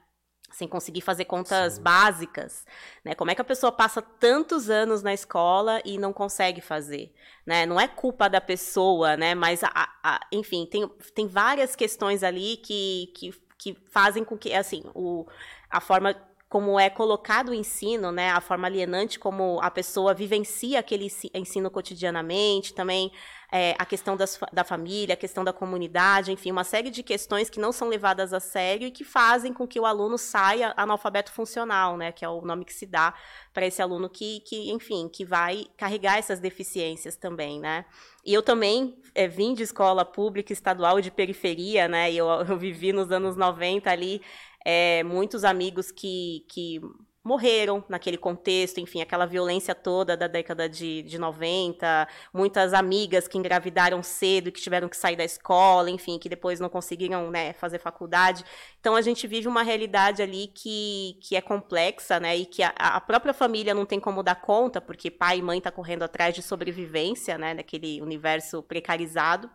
Sem conseguir fazer contas Sim. básicas, né? Como é que a pessoa passa tantos anos na escola e não consegue fazer, né? Não é culpa da pessoa, né? Mas, a, a, enfim, tem, tem várias questões ali que, que, que fazem com que, assim, o, a forma como é colocado o ensino, né, a forma alienante como a pessoa vivencia aquele ensino cotidianamente, também é, a questão das, da família, a questão da comunidade, enfim, uma série de questões que não são levadas a sério e que fazem com que o aluno saia analfabeto funcional, né, que é o nome que se dá para esse aluno que, que, enfim, que vai carregar essas deficiências também, né. E eu também é, vim de escola pública estadual de periferia, né, e eu, eu vivi nos anos 90 ali, é, muitos amigos que, que morreram naquele contexto, enfim, aquela violência toda da década de, de 90, muitas amigas que engravidaram cedo que tiveram que sair da escola, enfim, que depois não conseguiram né, fazer faculdade. Então a gente vive uma realidade ali que, que é complexa, né, e que a, a própria família não tem como dar conta, porque pai e mãe tá correndo atrás de sobrevivência, né, daquele universo precarizado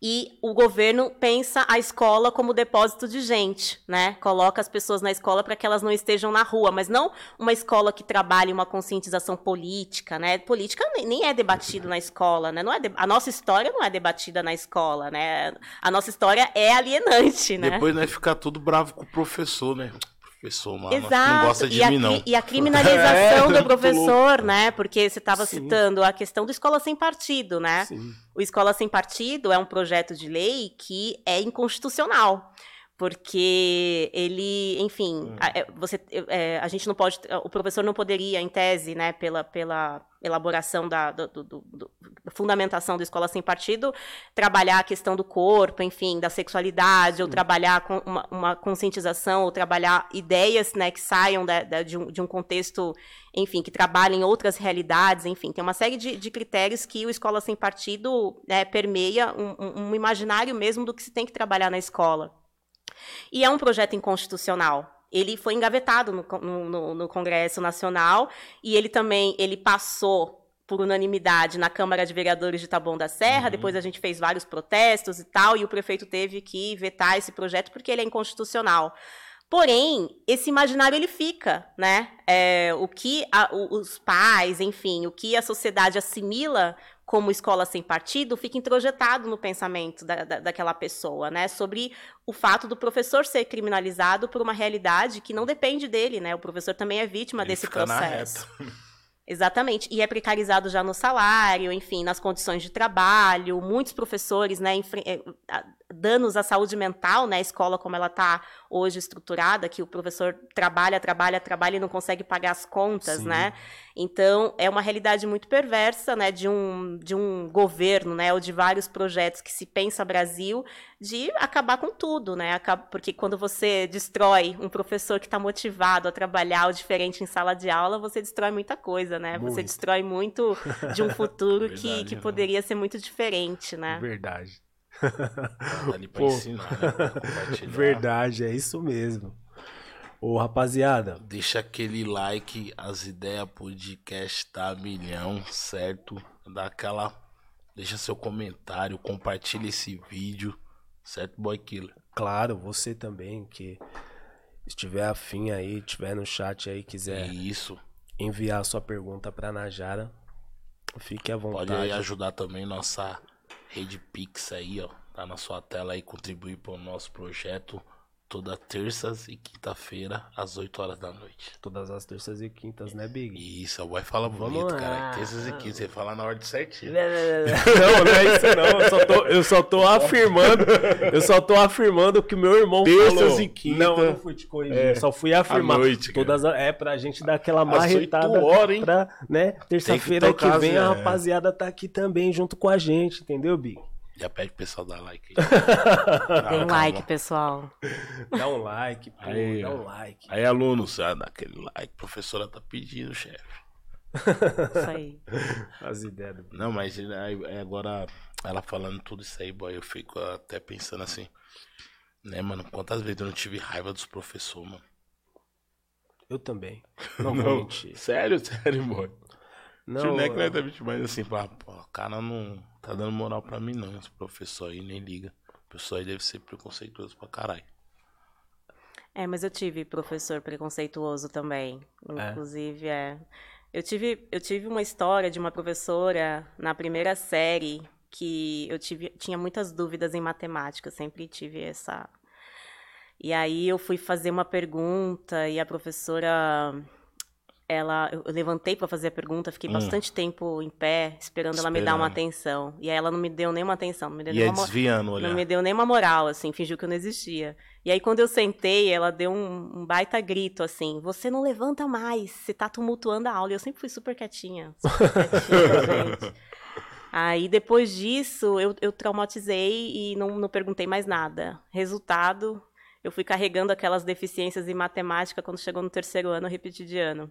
e o governo pensa a escola como depósito de gente, né? Coloca as pessoas na escola para que elas não estejam na rua, mas não uma escola que trabalhe uma conscientização política, né? Política nem é debatido na escola, né? Não é de... A nossa história não é debatida na escola, né? A nossa história é alienante, né? Depois né, ficar tudo bravo com o professor, né? Professor, mano. Exato. Não gosta de e mim, a, não. E a criminalização é, do professor, né? Porque você estava citando a questão do Escola Sem Partido, né? Sim. O Escola Sem Partido é um projeto de lei que é inconstitucional porque ele, enfim, hum. a, é, você, é, a gente não pode, o professor não poderia, em tese, né, pela, pela elaboração da, do, do, do, fundamentação da escola sem partido, trabalhar a questão do corpo, enfim, da sexualidade, ou trabalhar com uma, uma, conscientização, ou trabalhar ideias, né, que saiam da, da, de, um, de um contexto, enfim, que trabalhem outras realidades, enfim, tem uma série de, de critérios que o escola sem partido né, permeia um, um imaginário mesmo do que se tem que trabalhar na escola. E é um projeto inconstitucional. Ele foi engavetado no, no, no Congresso Nacional e ele também ele passou por unanimidade na Câmara de Vereadores de Taboão da Serra. Uhum. Depois a gente fez vários protestos e tal, e o prefeito teve que vetar esse projeto porque ele é inconstitucional. Porém, esse imaginário ele fica, né? É, o que a, os pais, enfim, o que a sociedade assimila como escola sem partido fica introjetado no pensamento da, da, daquela pessoa, né? Sobre o fato do professor ser criminalizado por uma realidade que não depende dele, né? O professor também é vítima Ele desse fica na processo. Exatamente. E é precarizado já no salário, enfim, nas condições de trabalho. Muitos professores, né, eh, danos à saúde mental, né, a escola como ela está hoje estruturada, que o professor trabalha, trabalha, trabalha e não consegue pagar as contas, Sim. né? Então, é uma realidade muito perversa, né, de um, de um governo, né, ou de vários projetos que se pensa Brasil, de acabar com tudo, né? Porque quando você destrói um professor que está motivado a trabalhar o diferente em sala de aula, você destrói muita coisa, né? Muito. Você destrói muito de um futuro Verdade, que, que poderia ser muito diferente, né? Verdade. Tá ali pra Pô, ensinar, né? Verdade, é isso mesmo. Ô, rapaziada. Deixa aquele like, as ideias podcast tá milhão, certo? Dá aquela. Deixa seu comentário, compartilha esse vídeo, certo, Boy Killer? Claro, você também, que estiver afim aí, tiver no chat aí, quiser Isso. enviar sua pergunta pra Najara, fique à vontade. Pode ajudar também nossa Rede Pix aí, ó. Tá na sua tela aí, contribuir para o nosso projeto toda terças e quinta-feira, às 8 horas da noite. Todas as terças e quintas, né, Big? Isso, o boy fala bonito, cara. Terças e quintas, você fala na ordem certinho. não, não é isso não. Eu só tô, eu só tô afirmando. Eu só tô afirmando que o meu irmão terças falou. Terças e quintas. Não, eu não fui te corrigir. É, só fui afirmar. Noite, todas a, É pra gente dar aquela marretada. Hora, hein? Pra, né, terça-feira que, que, vem a rapaziada tá aqui também junto com a gente, entendeu, Big? Já pede pro pessoal dar like aí. Dê um like, pessoal. Dá um like, pô, aí, dá um like. Aí, aluno, você dá aquele like. A professora tá pedindo, chefe. Isso aí. As ideias do... Não, mas agora, ela falando tudo isso aí, boy, eu fico até pensando assim. Né, mano? Quantas vezes eu não tive raiva dos professores, mano? Eu também. Não, não Sério, sério, boy. Não, não é que não é mas assim, pô, o cara não tá dando moral pra mim, não. Esse professor aí nem liga. O professor aí deve ser preconceituoso pra caralho. É, mas eu tive professor preconceituoso também. É? Inclusive, é. é. Eu tive, eu tive uma história de uma professora na primeira série que eu tive, tinha muitas dúvidas em matemática, sempre tive essa. E aí eu fui fazer uma pergunta e a professora ela eu levantei para fazer a pergunta, fiquei hum. bastante tempo em pé, esperando, esperando, ela me dar uma atenção. E aí ela não me deu nenhuma atenção, não me deu Ia nenhuma, desviando, olhar. não me deu nenhuma moral, assim, fingiu que eu não existia. E aí quando eu sentei, ela deu um, um baita grito assim: "Você não levanta mais, você tá tumultuando a aula". E eu sempre fui super quietinha, super quietinha, gente. Aí depois disso, eu, eu traumatizei e não, não perguntei mais nada. Resultado, eu fui carregando aquelas deficiências em matemática quando chegou no terceiro ano, eu repeti de ano.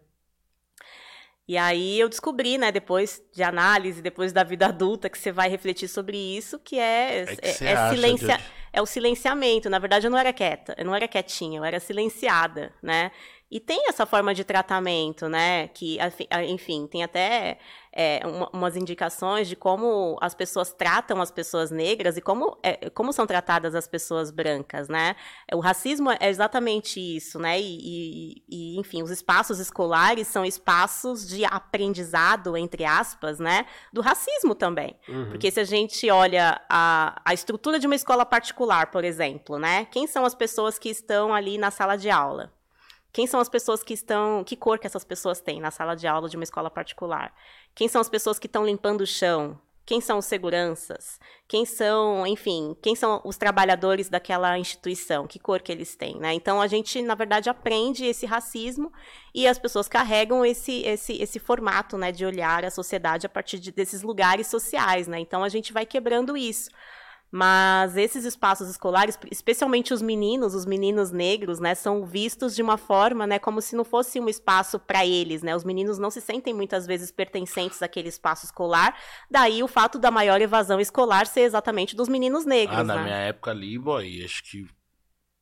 E aí eu descobri, né, depois de análise, depois da vida adulta, que você vai refletir sobre isso, que é, é, que é, é silencia, é o silenciamento. Na verdade, eu não era quieta, eu não era quietinha, eu era silenciada, né? E tem essa forma de tratamento, né? Que, enfim, tem até é, umas indicações de como as pessoas tratam as pessoas negras e como, é, como são tratadas as pessoas brancas, né? O racismo é exatamente isso, né? E, e, e, enfim, os espaços escolares são espaços de aprendizado, entre aspas, né? Do racismo também. Uhum. Porque se a gente olha a, a estrutura de uma escola particular, por exemplo, né? Quem são as pessoas que estão ali na sala de aula? Quem são as pessoas que estão. Que cor que essas pessoas têm na sala de aula de uma escola particular? Quem são as pessoas que estão limpando o chão? Quem são os seguranças? Quem são, enfim, quem são os trabalhadores daquela instituição? Que cor que eles têm, né? Então a gente, na verdade, aprende esse racismo e as pessoas carregam esse esse esse formato, né, de olhar a sociedade a partir de, desses lugares sociais, né? Então a gente vai quebrando isso. Mas esses espaços escolares, especialmente os meninos, os meninos negros, né, são vistos de uma forma, né, como se não fosse um espaço para eles, né? Os meninos não se sentem muitas vezes pertencentes àquele espaço escolar. Daí o fato da maior evasão escolar ser exatamente dos meninos negros, Ah, na né? minha época ali, boy, acho que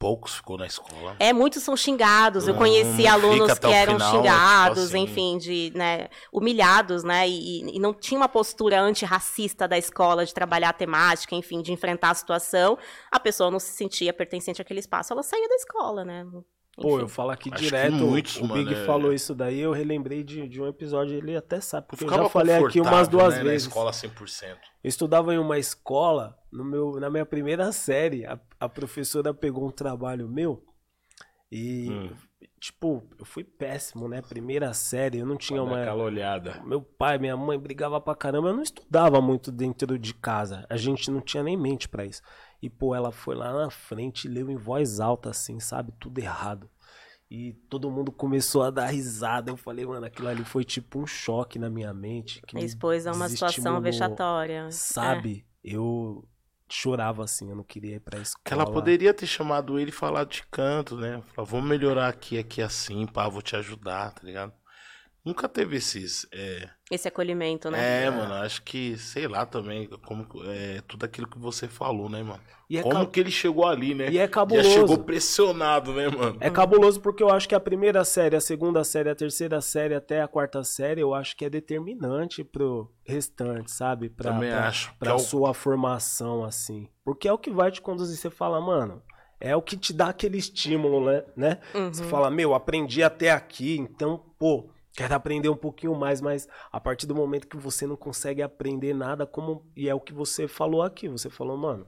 poucos ficou na escola. É, muitos são xingados. Eu conheci alunos que eram final, xingados, assim. enfim, de, né, humilhados, né, e, e, não tinha uma postura antirracista da escola de trabalhar a temática, enfim, de enfrentar a situação. A pessoa não se sentia pertencente àquele espaço, ela saía da escola, né? Pô, eu falo aqui Acho direto. muitos, o mano, Big é- falou isso daí, eu relembrei de, de um episódio, ele até sabe, porque eu Ficava já falei aqui umas duas né, Na vezes. escola 100%. Eu estudava em uma escola, no meu, na minha primeira série, a, a professora pegou um trabalho meu e, Hum. tipo, eu fui péssimo, né? Primeira série, eu não tinha dar uma. aquela olhada. Meu pai, minha mãe brigava pra caramba, eu não estudava muito dentro de casa. A gente não tinha nem mente pra isso. E, pô, ela foi lá na frente e leu em voz alta, assim, sabe? Tudo errado. E todo mundo começou a dar risada. Eu falei, mano, aquilo ali foi tipo um choque na minha mente. Que me Expôs a uma situação vexatória. É. Sabe? Eu chorava assim, eu não queria ir pra escola. Que ela poderia ter chamado ele e falado de canto, né? Falar, vamos melhorar aqui, aqui assim, pá, vou te ajudar, tá ligado? Nunca teve esses. É, Esse acolhimento, né? é mano, acho que, sei lá também, como, é, tudo aquilo que você falou, né, mano? E é, como ca- que ele chegou ali, né? e é Já cabuloso. chegou pressionado, né, mano? É cabuloso porque eu acho que a primeira série, a segunda série, a terceira série até a quarta série, eu acho que é determinante pro restante, sabe? Pra, Também pra, acho. pra é o- sua formação, assim. Porque é o que vai te conduzir. Você fala, mano, é o que te dá aquele estímulo, né? né? Uhum. Você fala, meu, aprendi até aqui, então, pô, quero aprender um pouquinho mais, mas a partir do momento que você não consegue aprender nada, como. E é o que você falou aqui, você falou, mano,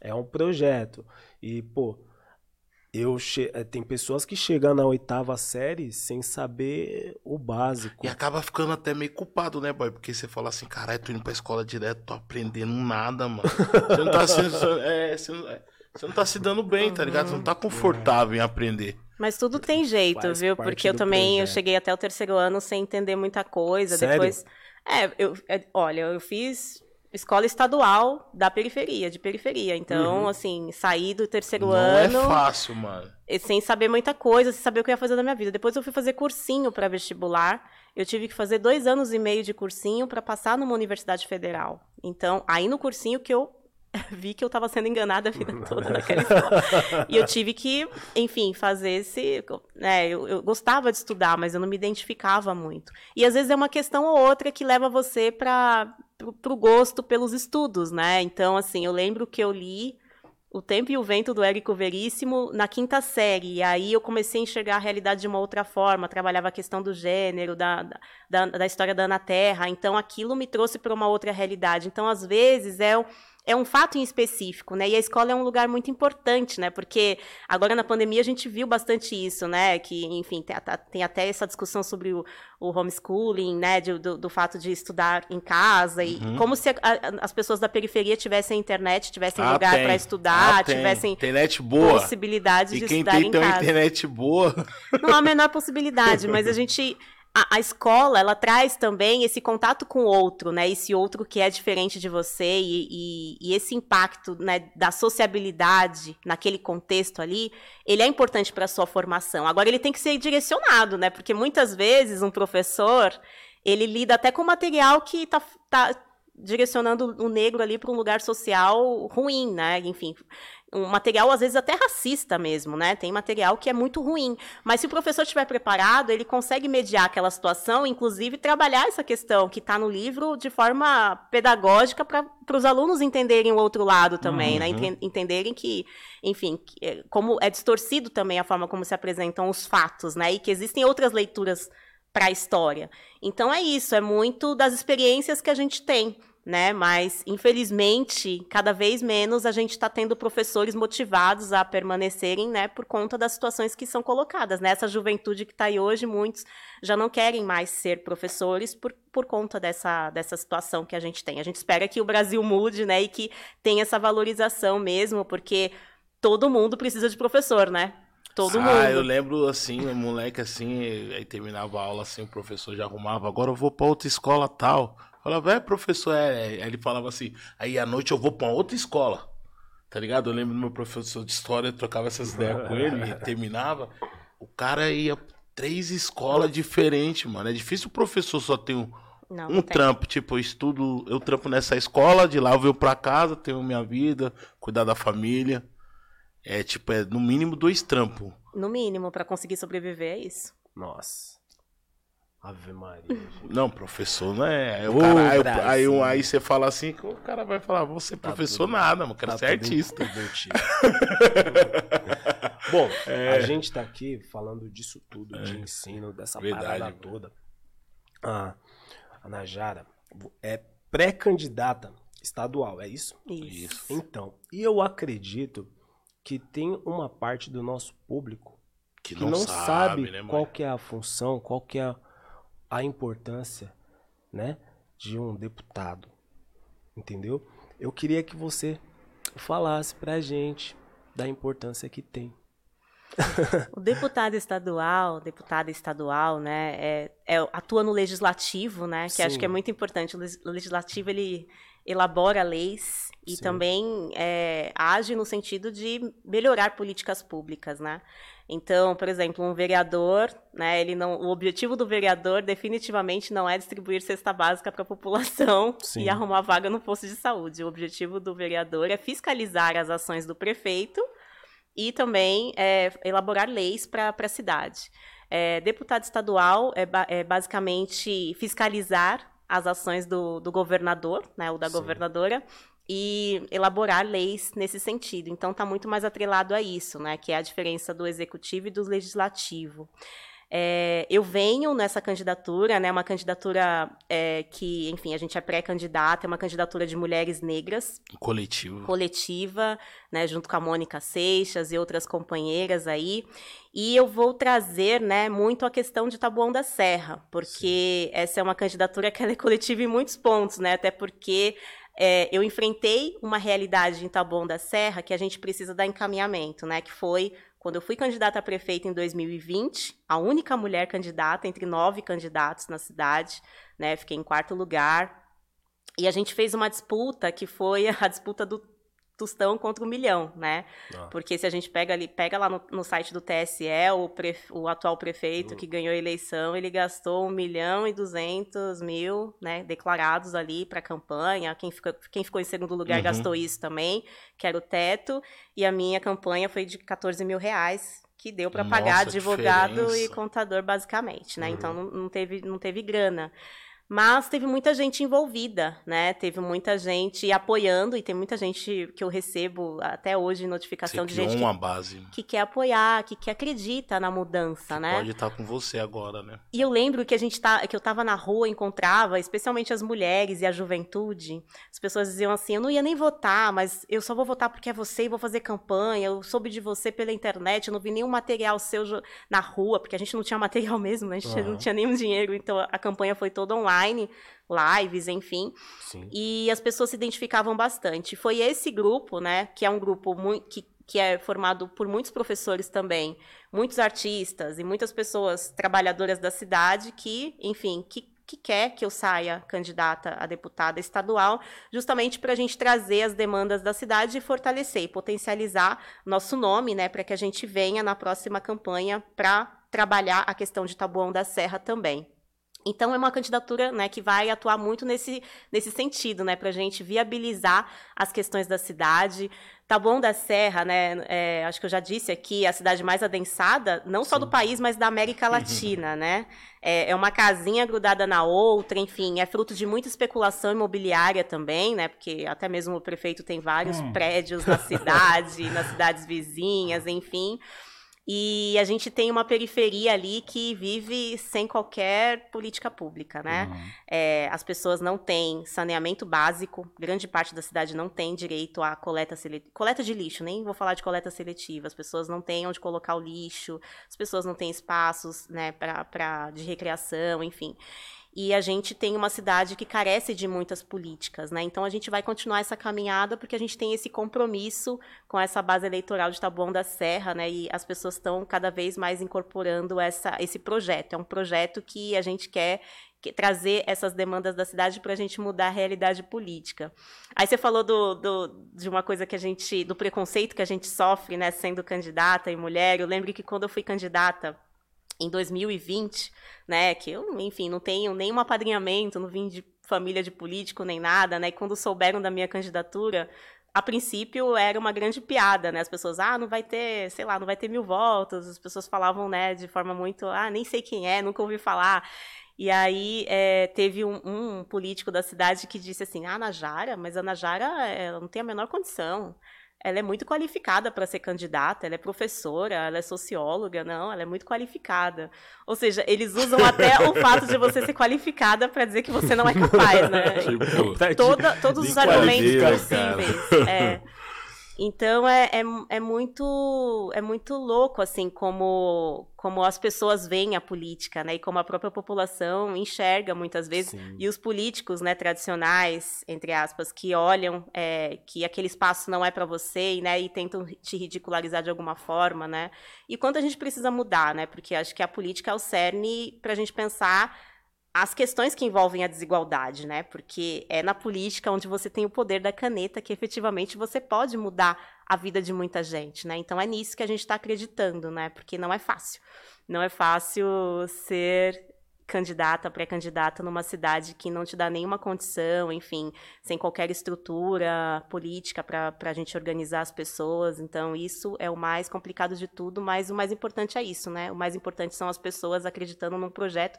é um projeto. E, pô, eu che... eh, tem pessoas que chegam na oitava série sem saber o básico. E acaba ficando até meio culpado, né, boy? Porque você fala assim, caralho, tô indo pra escola direto, tô aprendendo nada, mano. Você não tá se, é, você não, é, você não tá se dando bem, tá ligado? Você não tá confortável em aprender. Mas tudo tem jeito, Faz viu? Porque eu também eu cheguei até o terceiro ano sem entender muita coisa. Sério? Depois. É, eu, é, olha, eu fiz escola estadual da periferia, de periferia. Então, assim, saí do terceiro Uhum. Não é ano fácil, mano. sem saber muita coisa, sem saber o que eu ia fazer da minha vida. Depois eu fui fazer cursinho para vestibular. Eu tive que fazer dois anos e meio de cursinho para passar numa universidade federal. Então, aí no cursinho que eu vi que eu estava sendo enganada a vida toda naquela escola. E eu tive que, enfim, fazer esse. Né, eu, eu gostava de estudar, mas eu não me identificava muito. E às vezes é uma questão ou outra que leva você para o gosto pelos estudos, né? Então, assim, eu lembro que eu li O Tempo e o Vento do Érico Veríssimo na quinta série. E aí eu comecei a enxergar a realidade de uma outra forma. Trabalhava a questão do gênero, da, da, da história da Ana Terra. Então aquilo me trouxe para uma outra realidade. Então, às vezes, é. É um fato em específico, né? E a escola é um lugar muito importante, né? Porque agora na pandemia a gente viu bastante isso, né? Que, enfim, tem, tem até essa discussão sobre o, o homeschooling, né? De- do, do fato de estudar em casa e Uhum. como se a- as pessoas da periferia tivessem internet, tivessem Ah, lugar tem. para estudar, Ah, tem. tivessem Internet boa. possibilidade E de quem estudar tem em tem uma casa. internet boa. Não há a menor possibilidade, mas a gente. A, a escola, ela traz também esse contato com o outro, né? Esse outro que é diferente de você e, e- e esse impacto né, da sociabilidade naquele contexto ali, ele é importante para a sua formação. Agora, ele tem que ser direcionado, né? Porque muitas vezes um professor, ele lida até com material que tá, tá direcionando o negro ali para um lugar social ruim, né? Enfim, um material às vezes até racista mesmo, né? Tem material que é muito ruim, mas se o professor estiver preparado, ele consegue mediar aquela situação, inclusive trabalhar essa questão que está no livro de forma pedagógica para os alunos entenderem o outro lado também, né? Uhum. Enten- Entenderem que, enfim, que, é, como é distorcido também a forma como se apresentam os fatos, né? E que existem outras leituras para a história. Então é isso, é muito das experiências que a gente tem, né? Mas infelizmente, cada vez menos a gente está tendo professores motivados a permanecerem, né? Por conta das situações que são colocadas. Nessa juventude que está aí hoje, muitos já não querem mais ser professores por, por conta dessa, dessa situação que a gente tem. A gente espera que o Brasil mude, né? E que tenha essa valorização mesmo, porque todo mundo precisa de professor, né? Todo ah, mundo. eu lembro assim, um moleque assim, aí terminava a aula assim, o professor já arrumava, agora eu vou pra outra escola tal. Falava, é, professor, é. Aí ele falava assim, aí à noite eu vou pra uma outra escola. Tá ligado? Eu lembro do meu professor de história, eu trocava essas ideias com ele, e terminava. O cara ia pra três escolas diferentes, mano. É difícil o professor só ter um, Não, um não tem. trampo. Tipo, eu estudo, eu trampo nessa escola, de lá eu venho pra casa, tenho minha vida, cuidar da família. É tipo, é no mínimo dois trampos. No mínimo, para conseguir sobreviver, é isso. Nossa. Ave Maria. gente. Não, professor não é. Aí, o cara- aí, aí, aí você fala assim, o cara vai falar, você Tá professor tudo- nada, mano, quero Tá ser tudo artista. Bom, é... a gente tá aqui falando disso tudo, de é. ensino, dessa Verdade, parada toda. Ah, a Najara é pré-candidata estadual, é isso? Isso. Então, e eu acredito que tem uma parte do nosso público que, que não, não, sabe, sabe né, qual que é a função, qual que é a, a importância, né, de um deputado. Entendeu? Eu queria que você falasse pra gente da importância que tem. o deputado estadual, deputada estadual, né, é, é, atua no legislativo, né, que Sim. acho que é muito importante. O legislativo ele elabora leis e Sim. também é, age no sentido de melhorar políticas públicas, né? Então, por exemplo, um vereador, né, ele não, o objetivo do vereador definitivamente não é distribuir cesta básica para a população Sim. e arrumar vaga no posto de saúde. O objetivo do vereador é fiscalizar as ações do prefeito e também é, elaborar leis para a cidade. É, deputado estadual é, é, basicamente fiscalizar as ações do, do governador, né, ou da Sim. governadora, e elaborar leis nesse sentido. Então, está muito mais atrelado a isso, né, que é a diferença do executivo e do legislativo. É, eu venho nessa candidatura, né, uma candidatura é, que, enfim, a gente é pré-candidata, é uma candidatura de mulheres negras. Coletiva. Coletiva, né, junto com a Mônica Seixas e outras companheiras aí. E eu vou trazer, né, muito a questão de Taboão da Serra, porque Sim. essa é uma candidatura que é coletiva em muitos pontos, né, até porque é, eu enfrentei uma realidade em Taboão da Serra que a gente precisa dar encaminhamento, né? Que foi quando eu fui candidata a prefeita em 2020, a única mulher candidata entre nove candidatos na cidade, né? Fiquei em quarto lugar. E a gente fez uma disputa que foi a disputa do tostão contra um milhão, né? Ah. Porque se a gente pega ali, pega lá no, no site do TSE, o, o atual prefeito uhum. que ganhou a eleição, ele gastou um milhão e duzentos mil, né, declarados ali para a campanha. Quem ficou, quem ficou em segundo lugar uhum. gastou isso também, que era o teto. E a minha campanha foi de 14 mil reais, que deu para pagar advogado diferença. e contador basicamente, né? Então, uhum. Então não, não, teve, não teve grana. Mas teve muita gente envolvida, né? Teve muita gente apoiando e tem muita gente que eu recebo até hoje notificação de gente uma que, base. que quer apoiar, que, que acredita na mudança, que né? Pode estar com você agora, né? E eu lembro que a gente tá, que eu estava na rua, encontrava, especialmente as mulheres e a juventude. As pessoas diziam assim: "Eu não ia nem votar, mas eu só vou votar porque é você e vou fazer campanha. Eu soube de você pela internet, eu não vi nenhum material seu na rua, porque a gente não tinha material mesmo, né? A gente uhum. não tinha nenhum dinheiro, então a campanha foi toda online online, lives, enfim. Sim. E as pessoas se identificavam bastante. Foi esse grupo, né, que é um grupo muito, que, que é formado por muitos professores também, muitos artistas e muitas pessoas trabalhadoras da cidade que, enfim, que que quer que eu saia candidata a deputada estadual, justamente para a gente trazer as demandas da cidade e fortalecer e potencializar nosso nome, né, para que a gente venha na próxima campanha para trabalhar a questão de Taboão da Serra também. Então, é uma candidatura né, que vai atuar muito nesse, nesse sentido, né, para a gente viabilizar as questões da cidade. Taboão da Serra, né, é, acho que eu já disse aqui, é a cidade mais adensada, não só Sim. do país, mas da América Latina. né? É, é, uma casinha grudada na outra, enfim, é fruto de muita especulação imobiliária também, né, porque até mesmo o prefeito tem vários hum. prédios na cidade, nas cidades vizinhas, enfim. E a gente tem uma periferia ali que vive sem qualquer política pública, né? Uhum. É, as pessoas não têm saneamento básico, grande parte da cidade não tem direito à coleta, coleta de lixo, nem vou falar de coleta seletiva. As pessoas não têm onde colocar o lixo, as pessoas não têm espaços né, pra, pra, de recreação, enfim. E a gente tem uma cidade que carece de muitas políticas, né? Então a gente vai continuar essa caminhada porque a gente tem esse compromisso com essa base eleitoral de Taboão da Serra, né? E as pessoas estão cada vez mais incorporando essa, esse projeto. É um projeto que a gente quer que, trazer essas demandas da cidade para a gente mudar a realidade política. Aí você falou do, do, de uma coisa que a gente, do preconceito que a gente sofre, né, sendo candidata e mulher. Eu lembro que quando eu fui candidata em 2020, né, que eu, enfim, não tenho nenhum apadrinhamento, não vim de família de político nem nada, né, e quando souberam da minha candidatura, a princípio era uma grande piada, né, as pessoas, ah, não vai ter, sei lá, não vai ter mil votos, as pessoas falavam, né, de forma muito, ah, nem sei quem é, nunca ouvi falar, e aí é, teve um, um, político da cidade que disse assim, ah, Najara, mas a Najara ela não tem a menor condição, ela é muito qualificada para ser candidata, ela é professora, ela é socióloga, não, ela é muito qualificada. Ou seja, eles usam até o fato de você ser qualificada para dizer que você não é capaz, né? Tipo, Toda, todos os argumentos possíveis. É. Então é, é, é muito é muito louco assim como como as pessoas veem a política, né? E como a própria população enxerga muitas vezes Sim. e os políticos, né, tradicionais, entre aspas, que olham é, que aquele espaço não é para você, e, né, e tentam te ridicularizar de alguma forma, né? E quanto a gente precisa mudar, né? Porque acho que a política é o cerne para a gente pensar as questões que envolvem a desigualdade, né? Porque é na política onde você tem o poder da caneta que efetivamente você pode mudar a vida de muita gente, né? Então é nisso que a gente está acreditando, né? Porque não é fácil. Não é fácil ser candidata, pré-candidata numa cidade que não te dá nenhuma condição, enfim, sem qualquer estrutura política para a gente organizar as pessoas. Então, isso é o mais complicado de tudo, mas o mais importante é isso, né? O mais importante são as pessoas acreditando num projeto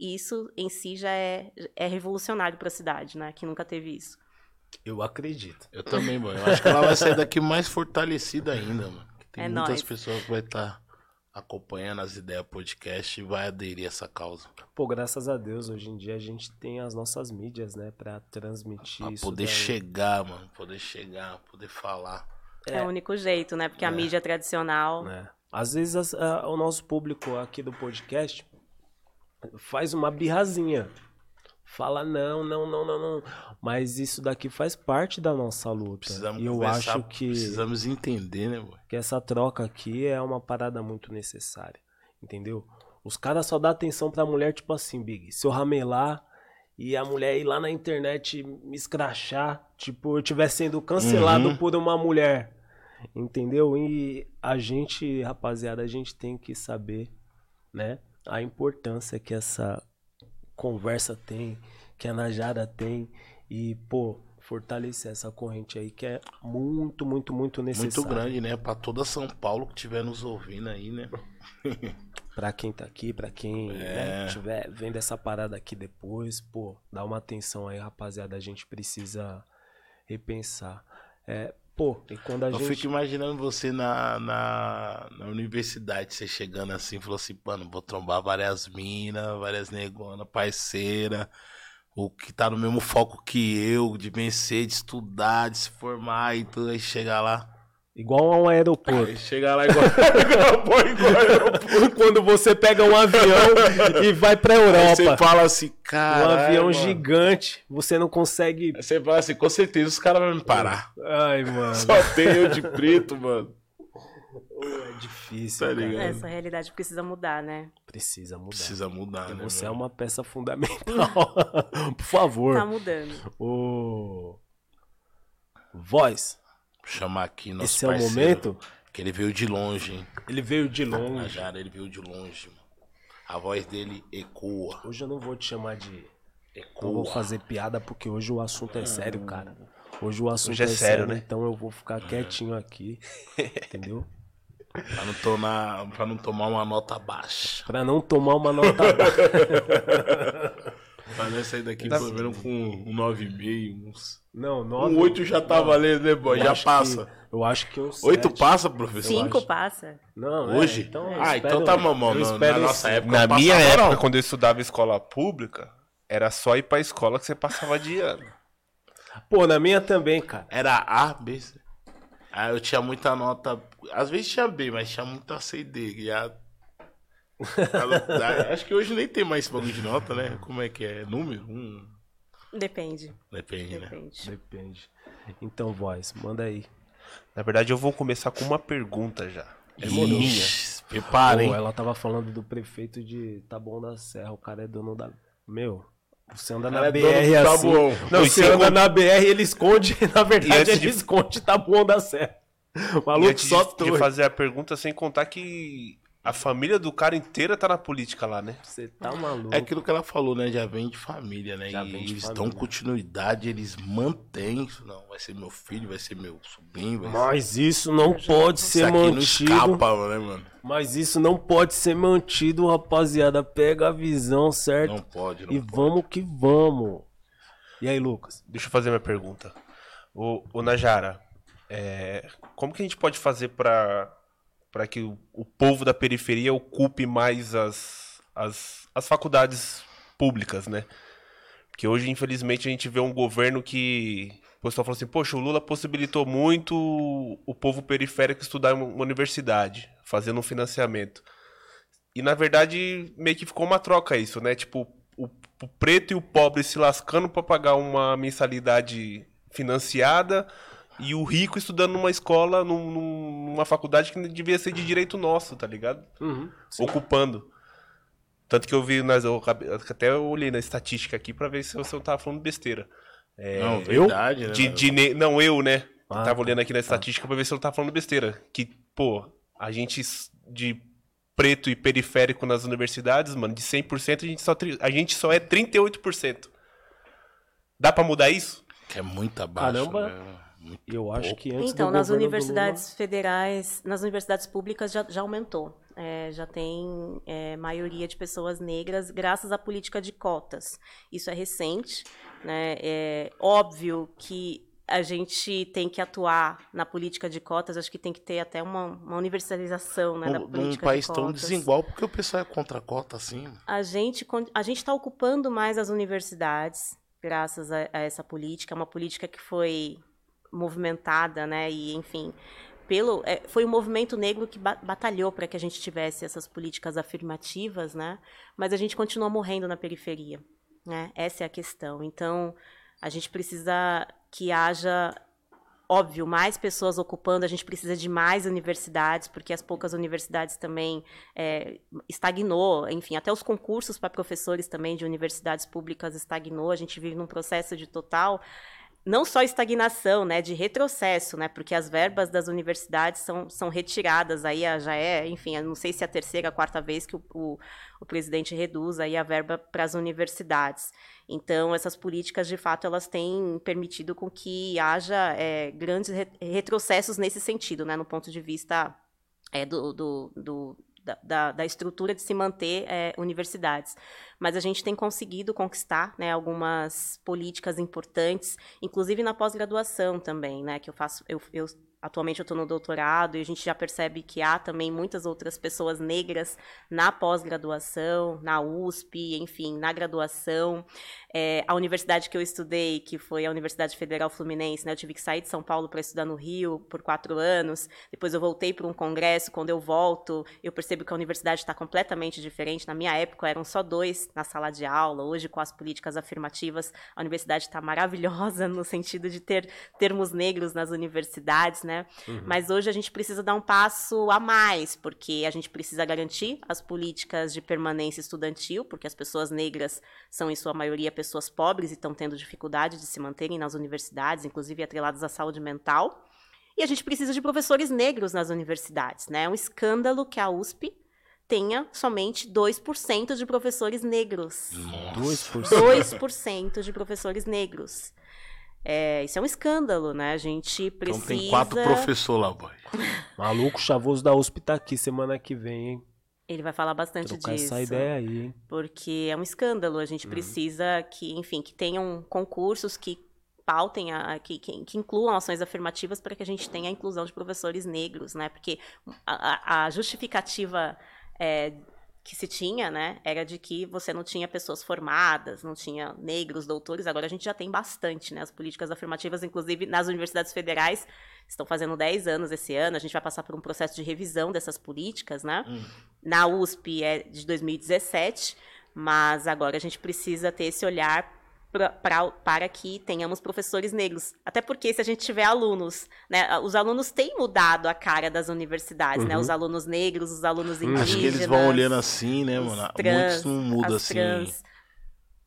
e isso em si já é, é revolucionário para a cidade, né? Que nunca teve isso. Eu acredito. Eu também, mano. Eu acho que ela vai sair daqui mais fortalecida ainda, mano. Tem É muitas nóis. pessoas que vai estar acompanhando as ideias podcast e vai aderir a essa causa. Pô, graças a Deus, hoje em dia a gente tem as nossas mídias, né, pra transmitir Pra isso. poder daí. chegar, mano. Poder chegar, poder falar. É, o único jeito, né? Porque a mídia tradicional. né? Às vezes as- a- o nosso público aqui do podcast faz uma birrazinha. Fala não, não, não, não, não. Mas isso daqui faz parte da nossa luta. Precisamos e eu acho que, precisamos entender, né, mano? que essa troca aqui é uma parada muito necessária. Entendeu? Os caras só dão atenção pra mulher, tipo assim, Big. Se eu ramelar e a mulher ir lá na internet me escrachar, tipo, eu estiver sendo cancelado Uhum. por uma mulher. Entendeu? E a gente, rapaziada, a gente tem que saber, né? A importância que essa conversa tem, que a Najara tem. E, pô, fortalecer essa corrente aí que é muito, muito, muito necessária. Muito grande, né? Pra toda São Paulo que estiver nos ouvindo aí, né? Pra quem tá aqui, pra quem É. né, tiver vendo essa parada aqui depois, pô, dá uma atenção aí, rapaziada. A gente precisa repensar. É, pô, e quando a Eu gente. fico imaginando você na, na, na universidade, você chegando assim, falou assim, mano, vou trombar várias minas, várias negonas, parceira, o que tá no mesmo foco que eu, de vencer, de estudar, de se formar e tudo, aí chega lá. Igual a um aeroporto. Aí chega lá igual, igual, igual quando você pega um avião e vai pra Aí Europa. você fala assim, um cara. avião gigante, você não consegue. Aí você fala assim, com certeza os caras vão me parar. Ai, mano. Só tem eu de preto, mano. É difícil. Tá ligado? Essa realidade precisa mudar, né? Precisa mudar. Precisa mudar, E né? você é mano? uma peça fundamental. Por favor. Tá mudando. Ô. Voz. Chamar aqui nosso Esse é o parceiro, momento. Que ele veio de longe, hein? Ele veio de Na longe. Jara, ele veio de longe, mano. A voz dele ecoa. Hoje eu não vou te chamar de. Não Ecoa. vou fazer piada porque hoje o assunto é sério, cara. Hoje o assunto Hoje é é, sério, sério, né? então eu vou ficar quietinho aqui. Entendeu? Pra não, tomar, pra não tomar uma nota baixa. Pra não tomar uma nota baixa. Pra não sair daqui pelo menos com um 9,5, uns. Não, Um nove. 8 já tá valendo, né, boy? Já passa. que- eu acho que um 8 sete. passa, professor? Cinco passa. Não, é, Hoje? então eu ah, espero- então tá mamão. Na, na nossa sim. época. Na minha época, não. quando eu estudava escola pública, era só ir pra escola que você passava de ano. Pô, na minha também, cara. Era A, B, C. Aí eu tinha muita nota. Às vezes tinha B, mas tinha muita C e D. E a- Acho que hoje nem tem mais esse bagulho de nota, né? Como é que é? Número? Um. Depende. Depende, né? Depende. Depende. Então, voz, manda aí. Na verdade, eu vou começar com uma pergunta já. É minha. Prepara, hein? Ela tava falando do prefeito de Taboão da Serra. O cara é dono da. Meu, você anda na é BR assim. Taboão. Não, você anda con- na BR ele esconde. Na verdade, ele de- esconde Taboão da Serra. O E maluco antes só de, de fazer a pergunta, sem contar que a família do cara inteira tá na política lá, né? Você tá maluco. É aquilo que ela falou, né? Já vem de família, né? Já e vem de eles família. dão continuidade, eles mantêm isso. Não, vai ser meu filho, vai ser meu sobrinho, vai ser. Mas isso não pode Isso ser aqui não mantido. escapa, né, mano? Mas isso não pode ser mantido, rapaziada. Pega a visão, certo? Não pode, não e pode. vamos que vamos. E aí, Lucas? Deixa eu fazer minha pergunta. Ô, ô Najara, é, como que a gente pode fazer para para que o, povo da periferia ocupe mais as, as, as faculdades públicas, né? Porque hoje, infelizmente, a gente vê um governo que o pessoal fala assim, poxa, o Lula possibilitou muito o povo periférico estudar em uma universidade, fazendo um financiamento. E na verdade, meio que ficou uma troca isso, né? Tipo, o, o preto e o pobre se lascando para pagar uma mensalidade financiada e o rico estudando numa escola, num, numa faculdade que devia ser de direito nosso, tá ligado? Uhum, Ocupando. Tanto que eu vi, nas, eu até eu olhei na estatística aqui para ver se você não tava falando besteira. É, Não, verdade, né? de, de não, eu, né? Ah, tava tá. olhando aqui na estatística pra ver se eu não tava falando besteira. Que, pô, a gente de preto e periférico nas universidades, mano, de 100%, a gente só, a gente só é 38%. Dá pra mudar isso? Que é muito abaixo. Caramba. né? Muito Eu acho pouco. que antes Então, do nas universidades federais, nas universidades públicas já, já aumentou. É, já tem é, maioria de pessoas negras graças à política de cotas. Isso é recente. Né? É óbvio que a gente tem que atuar na política de cotas, acho que tem que ter até uma, uma universalização né, da Num- política Num de país cotas. tão desigual, porque o pessoal é contra a cota assim. A gente a gente está ocupando mais as universidades graças a, a essa política, É uma política que foi movimentada, né? E enfim, pelo é, foi o movimento negro que ba- batalhou para que a gente tivesse essas políticas afirmativas, né? Mas a gente continua morrendo na periferia, né? Essa é a questão. Então a gente precisa que haja óbvio, mais pessoas ocupando, a gente precisa de mais universidades, porque as poucas universidades também é, estagnou, enfim, até os concursos para professores também de universidades públicas estagnou, a gente vive num processo de total não só estagnação, né, de retrocesso, né, porque as verbas das universidades são, são retiradas, aí já é, enfim, eu não sei se é a terceira, a quarta vez que o, o, o presidente reduz aí a verba para as universidades. Então, essas políticas, de fato, elas têm permitido com que haja é, grandes re- retrocessos nesse sentido, né, no ponto de vista é, do, do, do- da, da, estrutura de se manter é, universidades. Mas a gente tem conseguido conquistar né, algumas políticas importantes, inclusive na pós-graduação também, né? Que eu faço, eu, eu atualmente eu estou no doutorado e a gente já percebe que há também muitas outras pessoas negras na pós-graduação, na USP, enfim, na graduação. É, a universidade que eu estudei, que foi a Universidade Federal Fluminense, né, eu tive que sair de São Paulo para estudar no Rio por quatro anos. Depois eu voltei para um congresso. Quando eu volto, eu percebo que a universidade está completamente diferente. Na minha época eram só dois na sala de aula. Hoje, com as políticas afirmativas, a universidade está maravilhosa no sentido de ter termos negros nas universidades, né? Mas hoje a gente precisa dar um passo a mais, porque a gente precisa garantir as políticas de permanência estudantil, porque as pessoas negras são, em sua maioria, pessoas pobres e estão tendo dificuldade de se manterem nas universidades, inclusive atreladas à saúde mental. E a gente precisa de professores negros nas universidades, né? É um escândalo que a USP tenha somente 2% de professores negros. Nossa. 2%. 2% de professores negros. É, isso é um escândalo, né? A gente precisa. Então tem quatro professores lá, boy. Maluco chavoso da USP tá aqui semana que vem, hein? Ele vai falar bastante Trocar disso. essa ideia aí, hein? Porque é um escândalo. A gente precisa que, enfim, que tenham concursos que pautem, a, que, que, que incluam ações afirmativas para que a gente tenha a inclusão de professores negros, né? Porque a, a- a justificativa é, que se tinha, né, era de que você não tinha pessoas formadas, não tinha negros, doutores. Agora a gente já tem bastante, né? As políticas afirmativas, inclusive nas universidades federais, estão fazendo 10 anos esse ano. A gente vai passar por um processo de revisão dessas políticas, né? Na USP é de 2017, mas agora a gente precisa ter esse olhar pra, pra- para que tenhamos professores negros. Até porque se a gente tiver alunos, né, os alunos têm mudado a cara das universidades, né? Os alunos negros, os alunos indígenas. Acho que eles vão olhando assim, né, mano? trans, Muitos não mudam as assim. trans.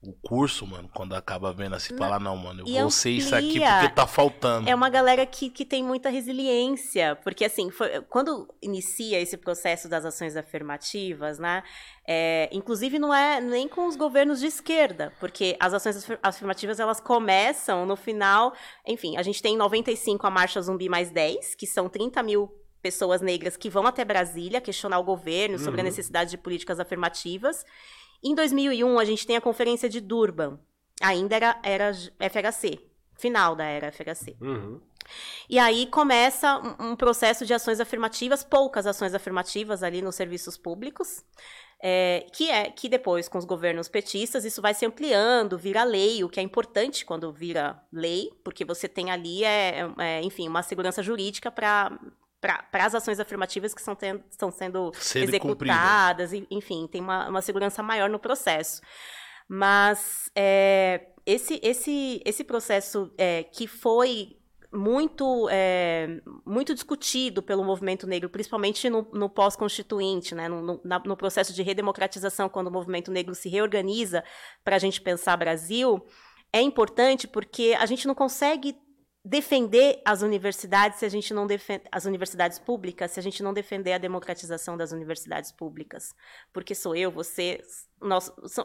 O curso, mano, quando acaba vendo assim, fala, não, mano, eu E vou ser isso aqui porque tá faltando. É uma galera que, que tem muita resiliência, porque assim, foi- quando inicia esse processo das ações afirmativas, né? é, inclusive não é nem com os governos de esquerda, porque as ações afir- afirmativas elas começam no final, enfim, a gente tem em 95 a Marcha Zumbi mais 10, que são 30 mil pessoas negras que vão até Brasília questionar o governo sobre a necessidade de políticas afirmativas. Em 2001, a gente tem a Conferência de Durban, ainda era, era FHC, final da era FHC. Uhum. E aí começa um, processo de ações afirmativas, poucas ações afirmativas ali nos serviços públicos. É, que é que depois, com os governos petistas, isso vai se ampliando, vira lei, o que é importante quando vira lei, porque você tem ali, é, é enfim, uma segurança jurídica para para as ações afirmativas que estão, tendo, estão sendo Sendo executadas, e, enfim, tem uma, uma segurança maior no processo. Mas é, esse, esse, esse processo é, que foi muito, é, muito discutido pelo movimento negro, principalmente no, no pós-constituinte, né, no, no, no, processo de redemocratização, quando o movimento negro se reorganiza para a gente pensar Brasil, é importante porque a gente não consegue defender as universidades se a gente não defende as universidades públicas se a gente não defender a democratização das universidades públicas. Porque sou eu você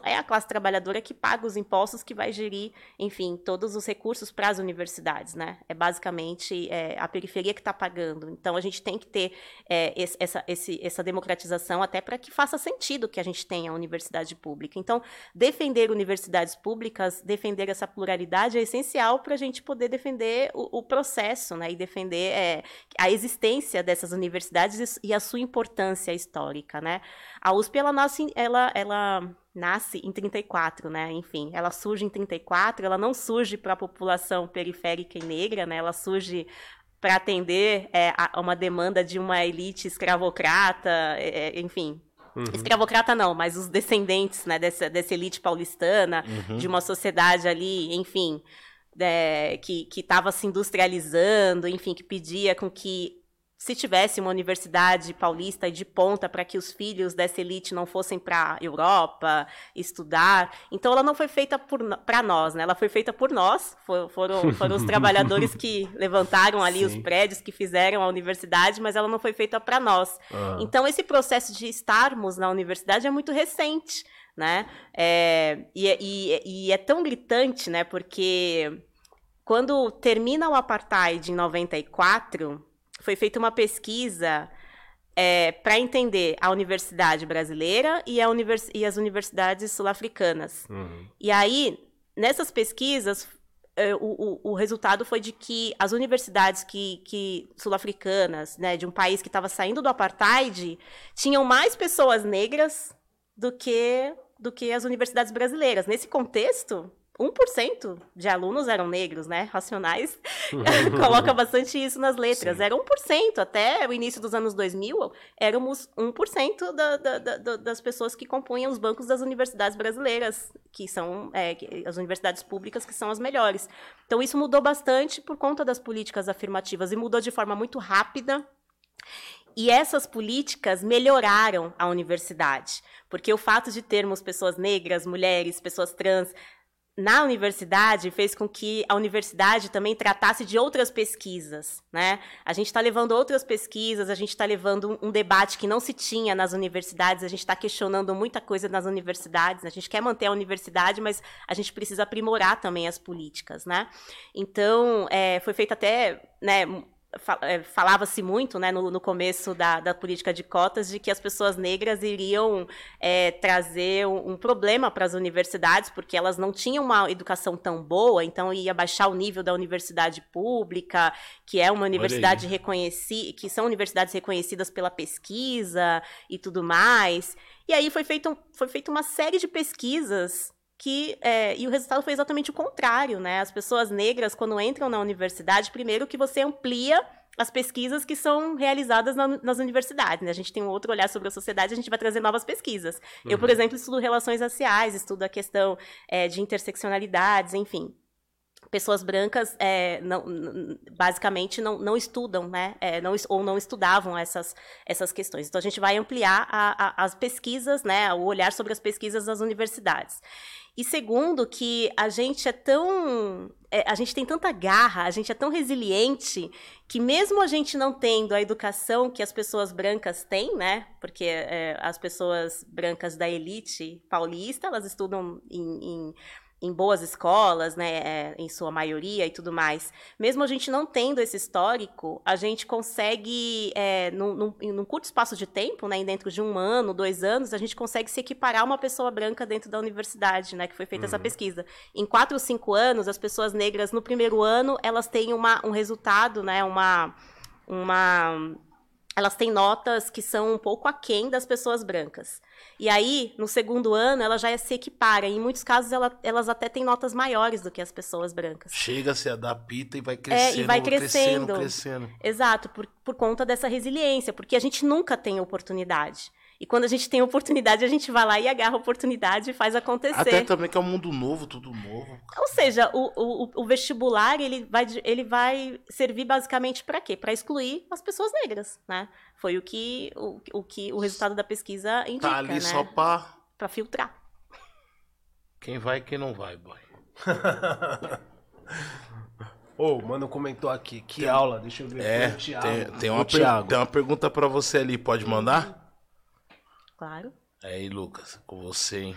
é a classe trabalhadora que paga os impostos que vai gerir, enfim, todos os recursos para as universidades, né? É basicamente é, a periferia que está pagando. Então a gente tem que ter é, esse, essa, esse, essa democratização até para que faça sentido que a gente tenha universidade pública. Então, defender universidades públicas, defender essa pluralidade é essencial para a gente poder defender o, o, processo, né? E defender é, a existência dessas universidades e a sua importância histórica, né? A USP, ela nasce, ela, ela nasce em 34, né? Enfim, ela surge em 34, ela não surge para a população periférica e negra, né? Ela surge para atender é, a uma demanda de uma elite escravocrata, é, é, enfim. Uhum. Escravocrata não, mas os descendentes né, dessa, dessa elite paulistana, uhum. de uma sociedade ali, enfim, é, que estava se industrializando, enfim, que pedia com que se tivesse uma universidade paulista de ponta para que os filhos dessa elite não fossem para a Europa estudar. Então, ela não foi feita para nós, né? ela foi feita por nós, For, foram, foram os trabalhadores que levantaram ali Sim. os prédios, que fizeram a universidade, mas ela não foi feita para nós. Ah. Então, esse processo de estarmos na universidade é muito recente. Né? É, e, e, e é tão gritante, né? porque quando termina o apartheid em 94 foi feita uma pesquisa é, para entender a universidade brasileira e, univers e as universidades sul-africanas. Uhum. E aí, nessas pesquisas, é, o, o, o, resultado foi de que as universidades que, que sul-africanas, né, de um país que estava saindo do apartheid, tinham mais pessoas negras do que do que as universidades brasileiras. Nesse contexto, 1% de alunos eram negros, né? Racionais coloca bastante isso nas letras. Sim. Era 1%. Até o início dos anos 2000, éramos 1% da, da, da, das pessoas que compunham os bancos das universidades brasileiras, que são é, as universidades públicas que são as melhores. Então, isso mudou bastante por conta das políticas afirmativas e mudou de forma muito rápida. E essas políticas melhoraram a universidade, porque o fato de termos pessoas negras, mulheres, pessoas trans, na universidade fez com que a universidade também tratasse de outras pesquisas, né? A gente está levando outras pesquisas, a gente está levando um, debate que não se tinha nas universidades, a gente está questionando muita coisa nas universidades, a gente quer manter a universidade, mas a gente precisa aprimorar também as políticas, né? Então, é, foi feito até, né, falava-se muito né, no, no começo da, da, política de cotas de que as pessoas negras iriam é, trazer um, um problema para as universidades, porque elas não tinham uma educação tão boa, então ia baixar o nível da universidade pública, que é uma universidade reconhecida, que são universidades reconhecidas pela pesquisa e tudo mais. E aí foi feita foi feito uma série de pesquisas que é, e o resultado foi exatamente o contrário, né? As pessoas negras quando entram na universidade, primeiro que você amplia as pesquisas que são realizadas na, nas universidades. Né? A gente tem um outro olhar sobre a sociedade, a gente vai trazer novas pesquisas. Uhum. Eu, por exemplo, estudo relações raciais, estudo a questão é, de interseccionalidades, enfim pessoas brancas é, não, basicamente não, não estudam, né? É, não, ou não estudavam essas, essas questões. Então a gente vai ampliar a, a, as pesquisas, né? O olhar sobre as pesquisas das universidades. E segundo, que a gente é tão. É, a gente tem tanta garra, a gente é tão resiliente, que mesmo a gente não tendo a educação que as pessoas brancas têm, né? Porque é, as pessoas brancas da elite paulista, elas estudam em, em em boas escolas, né, é, em sua maioria e tudo mais. Mesmo a gente não tendo esse histórico, a gente consegue, é, num, num, num, curto espaço de tempo, né, dentro de um ano, dois anos, a gente consegue se equiparar a uma pessoa branca dentro da universidade, né, que foi feita uhum. essa pesquisa. Em quatro ou cinco anos, as pessoas negras no primeiro ano, elas têm uma, um resultado, né, uma, uma elas têm notas que são um pouco aquém das pessoas brancas. E aí, no segundo ano, ela já se equipara. Em muitos casos, ela, elas até têm notas maiores do que as pessoas brancas. Chega, se adapta e vai crescendo. É, e vai crescendo. crescendo, crescendo. Exato, por, por conta dessa resiliência, porque a gente nunca tem oportunidade. E quando a gente tem oportunidade, a gente vai lá e agarra a oportunidade e faz acontecer. Até também que é um mundo novo, tudo novo. Ou seja, o, o, o vestibular ele vai, ele vai servir basicamente para quê? Para excluir as pessoas negras, né? Foi o que o, o que o resultado da pesquisa indica, Tá ali né? só para para filtrar. Quem vai e quem não vai, boy. Ô, oh, mano comentou aqui, que tem, aula, deixa eu ver. É, tem, tem, uma per, tem uma pergunta para você ali, pode mandar? Claro. É aí, Lucas, com você, hein?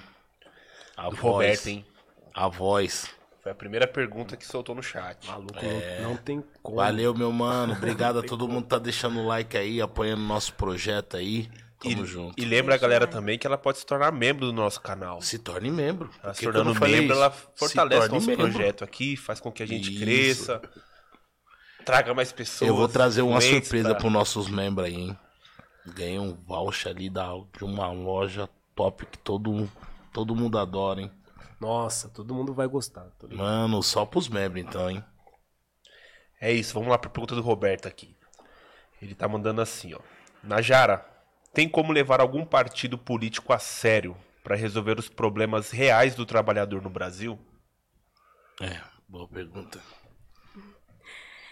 A Do voz. Roberto, hein? A voz. Foi a primeira pergunta que soltou no chat. Maluco, é... não, não, tem como. Valeu, meu mano. Obrigado a todo mundo que tá deixando o like aí, apoiando o nosso projeto aí. Tamo e, junto. E lembra a galera também que ela pode se tornar membro do nosso canal. Se torne membro. Ela se tornando membro, ela fortalece o nosso membro. projeto aqui, faz com que a gente Isso. cresça. Traga mais pessoas. Eu vou trazer uma surpresa pra... pros nossos membros aí, hein? Ganhei um voucher ali da, de uma loja top que todo, todo mundo adora, hein? Nossa, todo mundo vai gostar. Mano, só pros membros então, hein? É isso, vamos lá pra pergunta do Roberto aqui. Ele tá mandando assim, ó. Najara, tem como levar algum partido político a sério para resolver os problemas reais do trabalhador no Brasil? É, boa pergunta.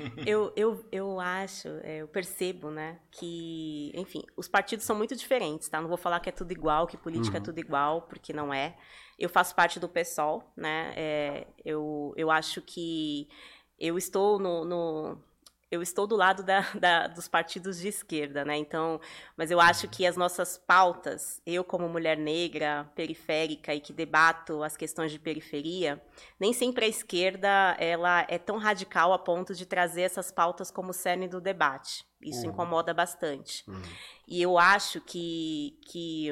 eu, eu, eu acho, é, eu percebo, né, que, enfim, os partidos são muito diferentes, tá? Não vou falar que é tudo igual, que política é uhum. é tudo igual, porque não é. Eu faço parte do PSOL, né? É, eu, eu acho que eu estou no, no eu estou do lado da, da, dos partidos de esquerda, né? Então, mas eu acho que as nossas pautas, eu como mulher negra, periférica e que debato as questões de periferia, nem sempre a esquerda ela é tão radical a ponto de trazer essas pautas como cerne do debate. Isso uhum. incomoda bastante. Uhum. E eu acho que, que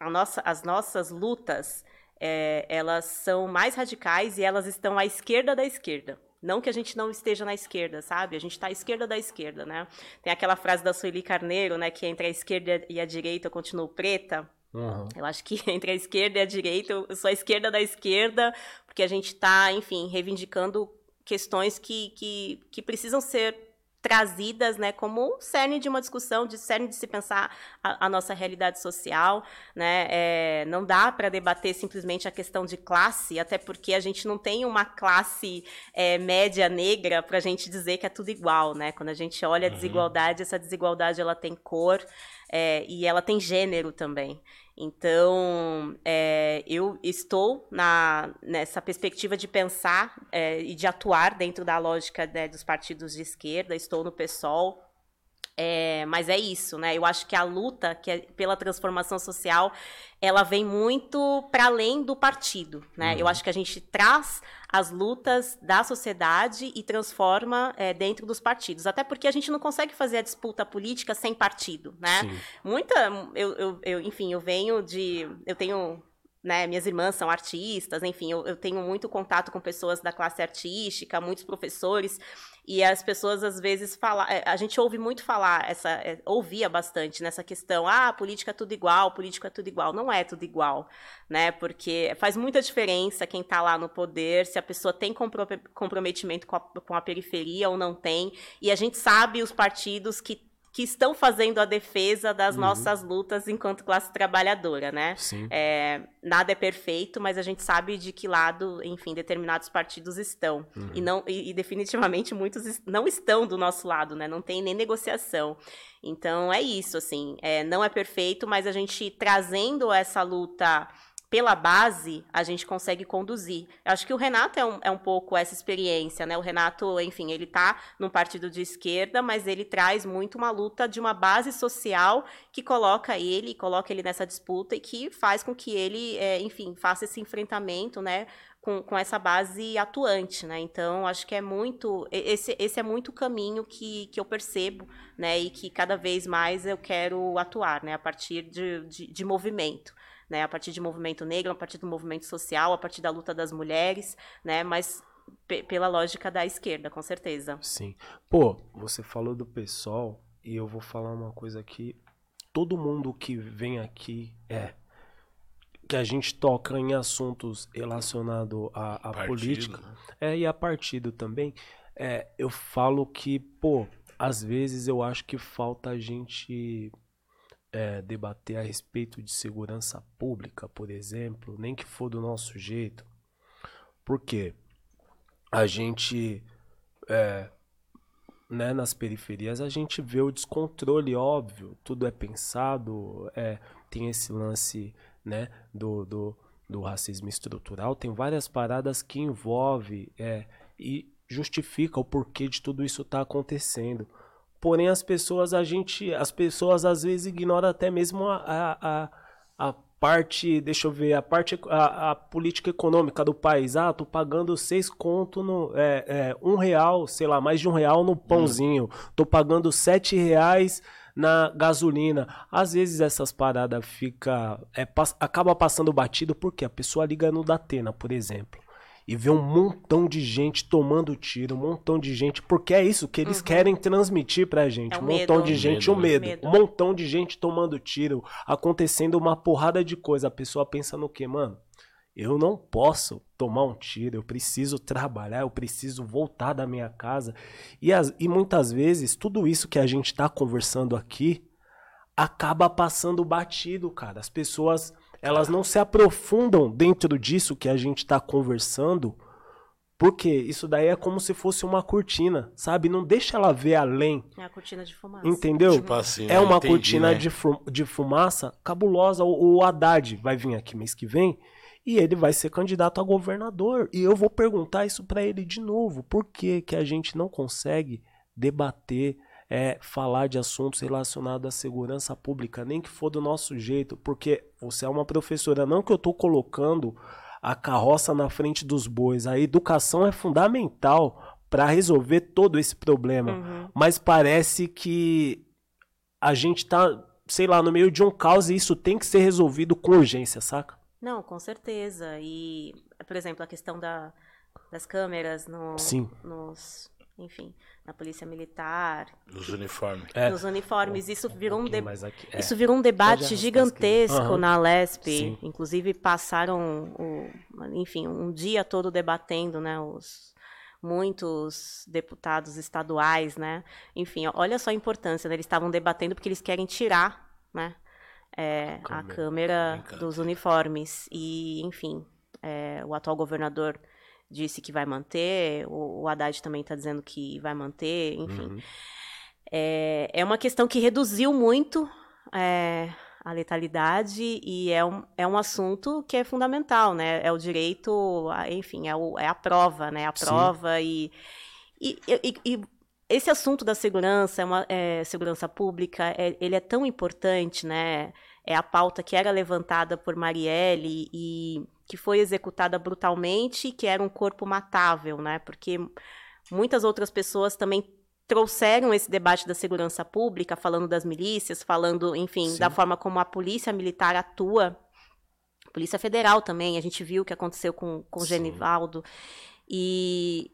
nossa, as nossas lutas é, elas são mais radicais e elas estão à esquerda da esquerda. Não que a gente não esteja na esquerda, sabe? A gente está à esquerda da esquerda, né? Tem aquela frase da Sueli Carneiro, né? Que entre a esquerda e a direita eu continuo preta. Uhum. Eu acho que entre a esquerda e a direita, eu sou a esquerda da esquerda, porque a gente está, enfim, reivindicando questões que, que, que precisam ser trazidas né, como cerne de uma discussão, de cerne de se pensar a, a nossa realidade social. Né? É, não dá para debater simplesmente a questão de classe, até porque a gente não tem uma classe é, média negra para a gente dizer que é tudo igual. Né? Quando a gente olha a uhum. desigualdade, essa desigualdade ela tem cor é, e ela tem gênero também. Então, é, eu estou na, nessa perspectiva de pensar é, e de atuar dentro da lógica né, dos partidos de esquerda. Estou no PSOL, é, mas é isso, né? Eu acho que a luta que é pela transformação social, ela vem muito para além do partido, né? Uhum. Eu acho que a gente traz as lutas da sociedade e transforma é, dentro dos partidos. Até porque a gente não consegue fazer a disputa política sem partido, né? Sim. Muita, eu, eu, eu, enfim, eu venho de, eu tenho né, minhas irmãs são artistas, enfim, eu, eu, tenho muito contato com pessoas da classe artística, muitos professores, e as pessoas às vezes falam, é, a gente ouve muito falar, essa, é, ouvia bastante nessa questão, ah, política é tudo igual, política é tudo igual. Não é tudo igual, né? Porque faz muita diferença quem está lá no poder, se a pessoa tem comprometimento com a, com a periferia ou não tem. E a gente sabe os partidos que que estão fazendo a defesa das uhum. nossas lutas enquanto classe trabalhadora, né? Sim. É, nada é perfeito, mas a gente sabe de que lado, enfim, determinados partidos estão. Uhum. E, não, e, e, definitivamente muitos não estão do nosso lado, né? Não tem nem negociação. Então é isso, assim. É, não é perfeito, mas a gente trazendo essa luta pela base, a gente consegue conduzir. Eu acho que o Renato é um, é um pouco essa experiência, né? O Renato, enfim, ele está num partido de esquerda, mas ele traz muito uma luta de uma base social que coloca ele, coloca ele nessa disputa e que faz com que ele, é, enfim, faça esse enfrentamento, né? Com, com essa base atuante, né? Então, acho que é muito. Esse, esse é muito o caminho que, que eu percebo, né? E que cada vez mais eu quero atuar, né? A partir de, de, de movimento né? A partir de movimento negro, a partir do movimento social, a partir da luta das mulheres, né? Mas pela lógica da esquerda, com certeza. Sim. Pô, você falou do pessoal e eu vou falar uma coisa aqui. Todo mundo que vem aqui é que a gente toca em assuntos relacionados à, à política né? é, e a partido também. É, eu falo que, pô, às vezes eu acho que falta a gente é, debater a respeito de segurança pública, por exemplo, nem que for do nosso jeito, porque a gente, é, né, nas periferias, a gente vê o descontrole óbvio, tudo é pensado, é, tem esse lance né, do, do, do racismo estrutural, tem várias paradas que envolve é, e justifica o porquê de tudo isso estar tá acontecendo. Porém, as pessoas, a gente, as pessoas às vezes ignoram até mesmo a, a, a, parte, deixa eu ver, a parte, a, a, política econômica do país. Ah, tô pagando seis conto no, é, é, um real, sei lá, mais de um real no pãozinho. Tô pagando sete reais na gasolina. Às vezes essas paradas fica, é, acaba passando batido porque a pessoa liga no Datena, por exemplo e ver um montão de gente tomando tiro, um montão de gente, porque é isso que eles uhum. querem transmitir pra gente. É um montão medo. de gente, o um medo. medo. Um montão de gente tomando tiro, acontecendo uma porrada de coisa. A pessoa pensa no que, mano? Eu não posso tomar um tiro, eu preciso trabalhar, eu preciso voltar da minha casa. E, as, e muitas vezes, tudo isso que a gente está conversando aqui acaba passando batido, cara. As pessoas elas não se aprofundam dentro disso que a gente está conversando, porque isso daí é como se fosse uma cortina, sabe? Não deixa ela ver além. É a cortina de fumaça. Entendeu? Tipo assim, é uma entendi, cortina né? de, de fumaça cabulosa. O, o Haddad vai vir aqui mês que vem e ele vai ser candidato a governador. E eu vou perguntar isso para ele de novo. Por que, que a gente não consegue debater é, falar de assuntos relacionados à segurança pública, nem que for do nosso jeito, porque você é uma professora, não que eu estou colocando a carroça na frente dos bois. A educação é fundamental para resolver todo esse problema, uhum. mas parece que a gente está, sei lá, no meio de um caos e isso tem que ser resolvido com urgência, saca? Não, com certeza. E, por exemplo, a questão da, das câmeras no, Sim. nos enfim, na polícia militar. Nos uniformes. É. Nos uniformes. Isso virou um, de... é. isso virou um debate gigantesco uhum. na Lesp. Sim. Inclusive passaram, o... enfim, um dia todo debatendo, né, os muitos deputados estaduais, né? Enfim, olha só a importância, né? eles estavam debatendo porque eles querem tirar, né, é, a câmera, dos uniformes e, enfim, é, o atual governador disse que vai manter, o, o Haddad também está dizendo que vai manter, enfim. Uhum. É, é uma questão que reduziu muito é, a letalidade e é um, é um assunto que é fundamental, né? É o direito, a, enfim, é, o, é a prova, né? A prova e, e, e, e, esse assunto da segurança, é uma, é, segurança pública, é, ele é tão importante, né? É a pauta que era levantada por Marielle e que foi executada brutalmente e que era um corpo matável, né? Porque muitas outras pessoas também trouxeram esse debate da segurança pública, falando das milícias, falando, enfim, Sim. da forma como a polícia militar atua. Polícia Federal também, a gente viu o que aconteceu com, com o Genivaldo. E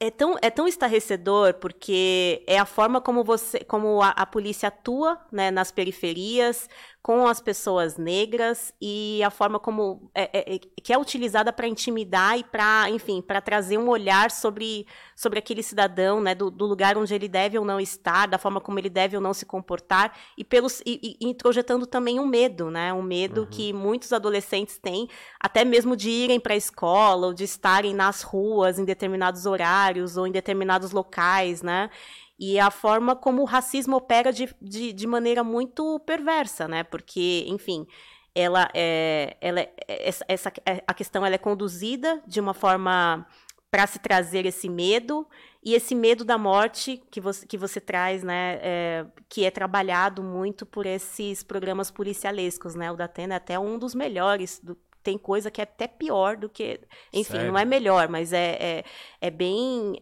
é tão, é tão estarrecedor porque é a forma como você como a, a polícia atua né, nas periferias com as pessoas negras e a forma como é, é, é que é utilizada para intimidar e para enfim para trazer um olhar sobre, sobre aquele cidadão né, do, do, lugar onde ele deve ou não estar da forma como ele deve ou não se comportar e pelos e, e introjetando também um medo né um medo uhum. que muitos adolescentes têm até mesmo de irem para a escola ou de estarem nas ruas em determinados horários horários ou em determinados locais, né? E a forma como o racismo opera de, de, de maneira muito perversa, né? Porque, enfim, ela é, ela é, essa, essa, a questão ela é conduzida de uma forma para se trazer esse medo e esse medo da morte que você, que você traz, né, é, que é trabalhado muito por esses programas policialescos, né, o da Atena é até um dos melhores, do, tem coisa que é até pior do que, enfim, Sério? não é melhor, mas é, é, é bem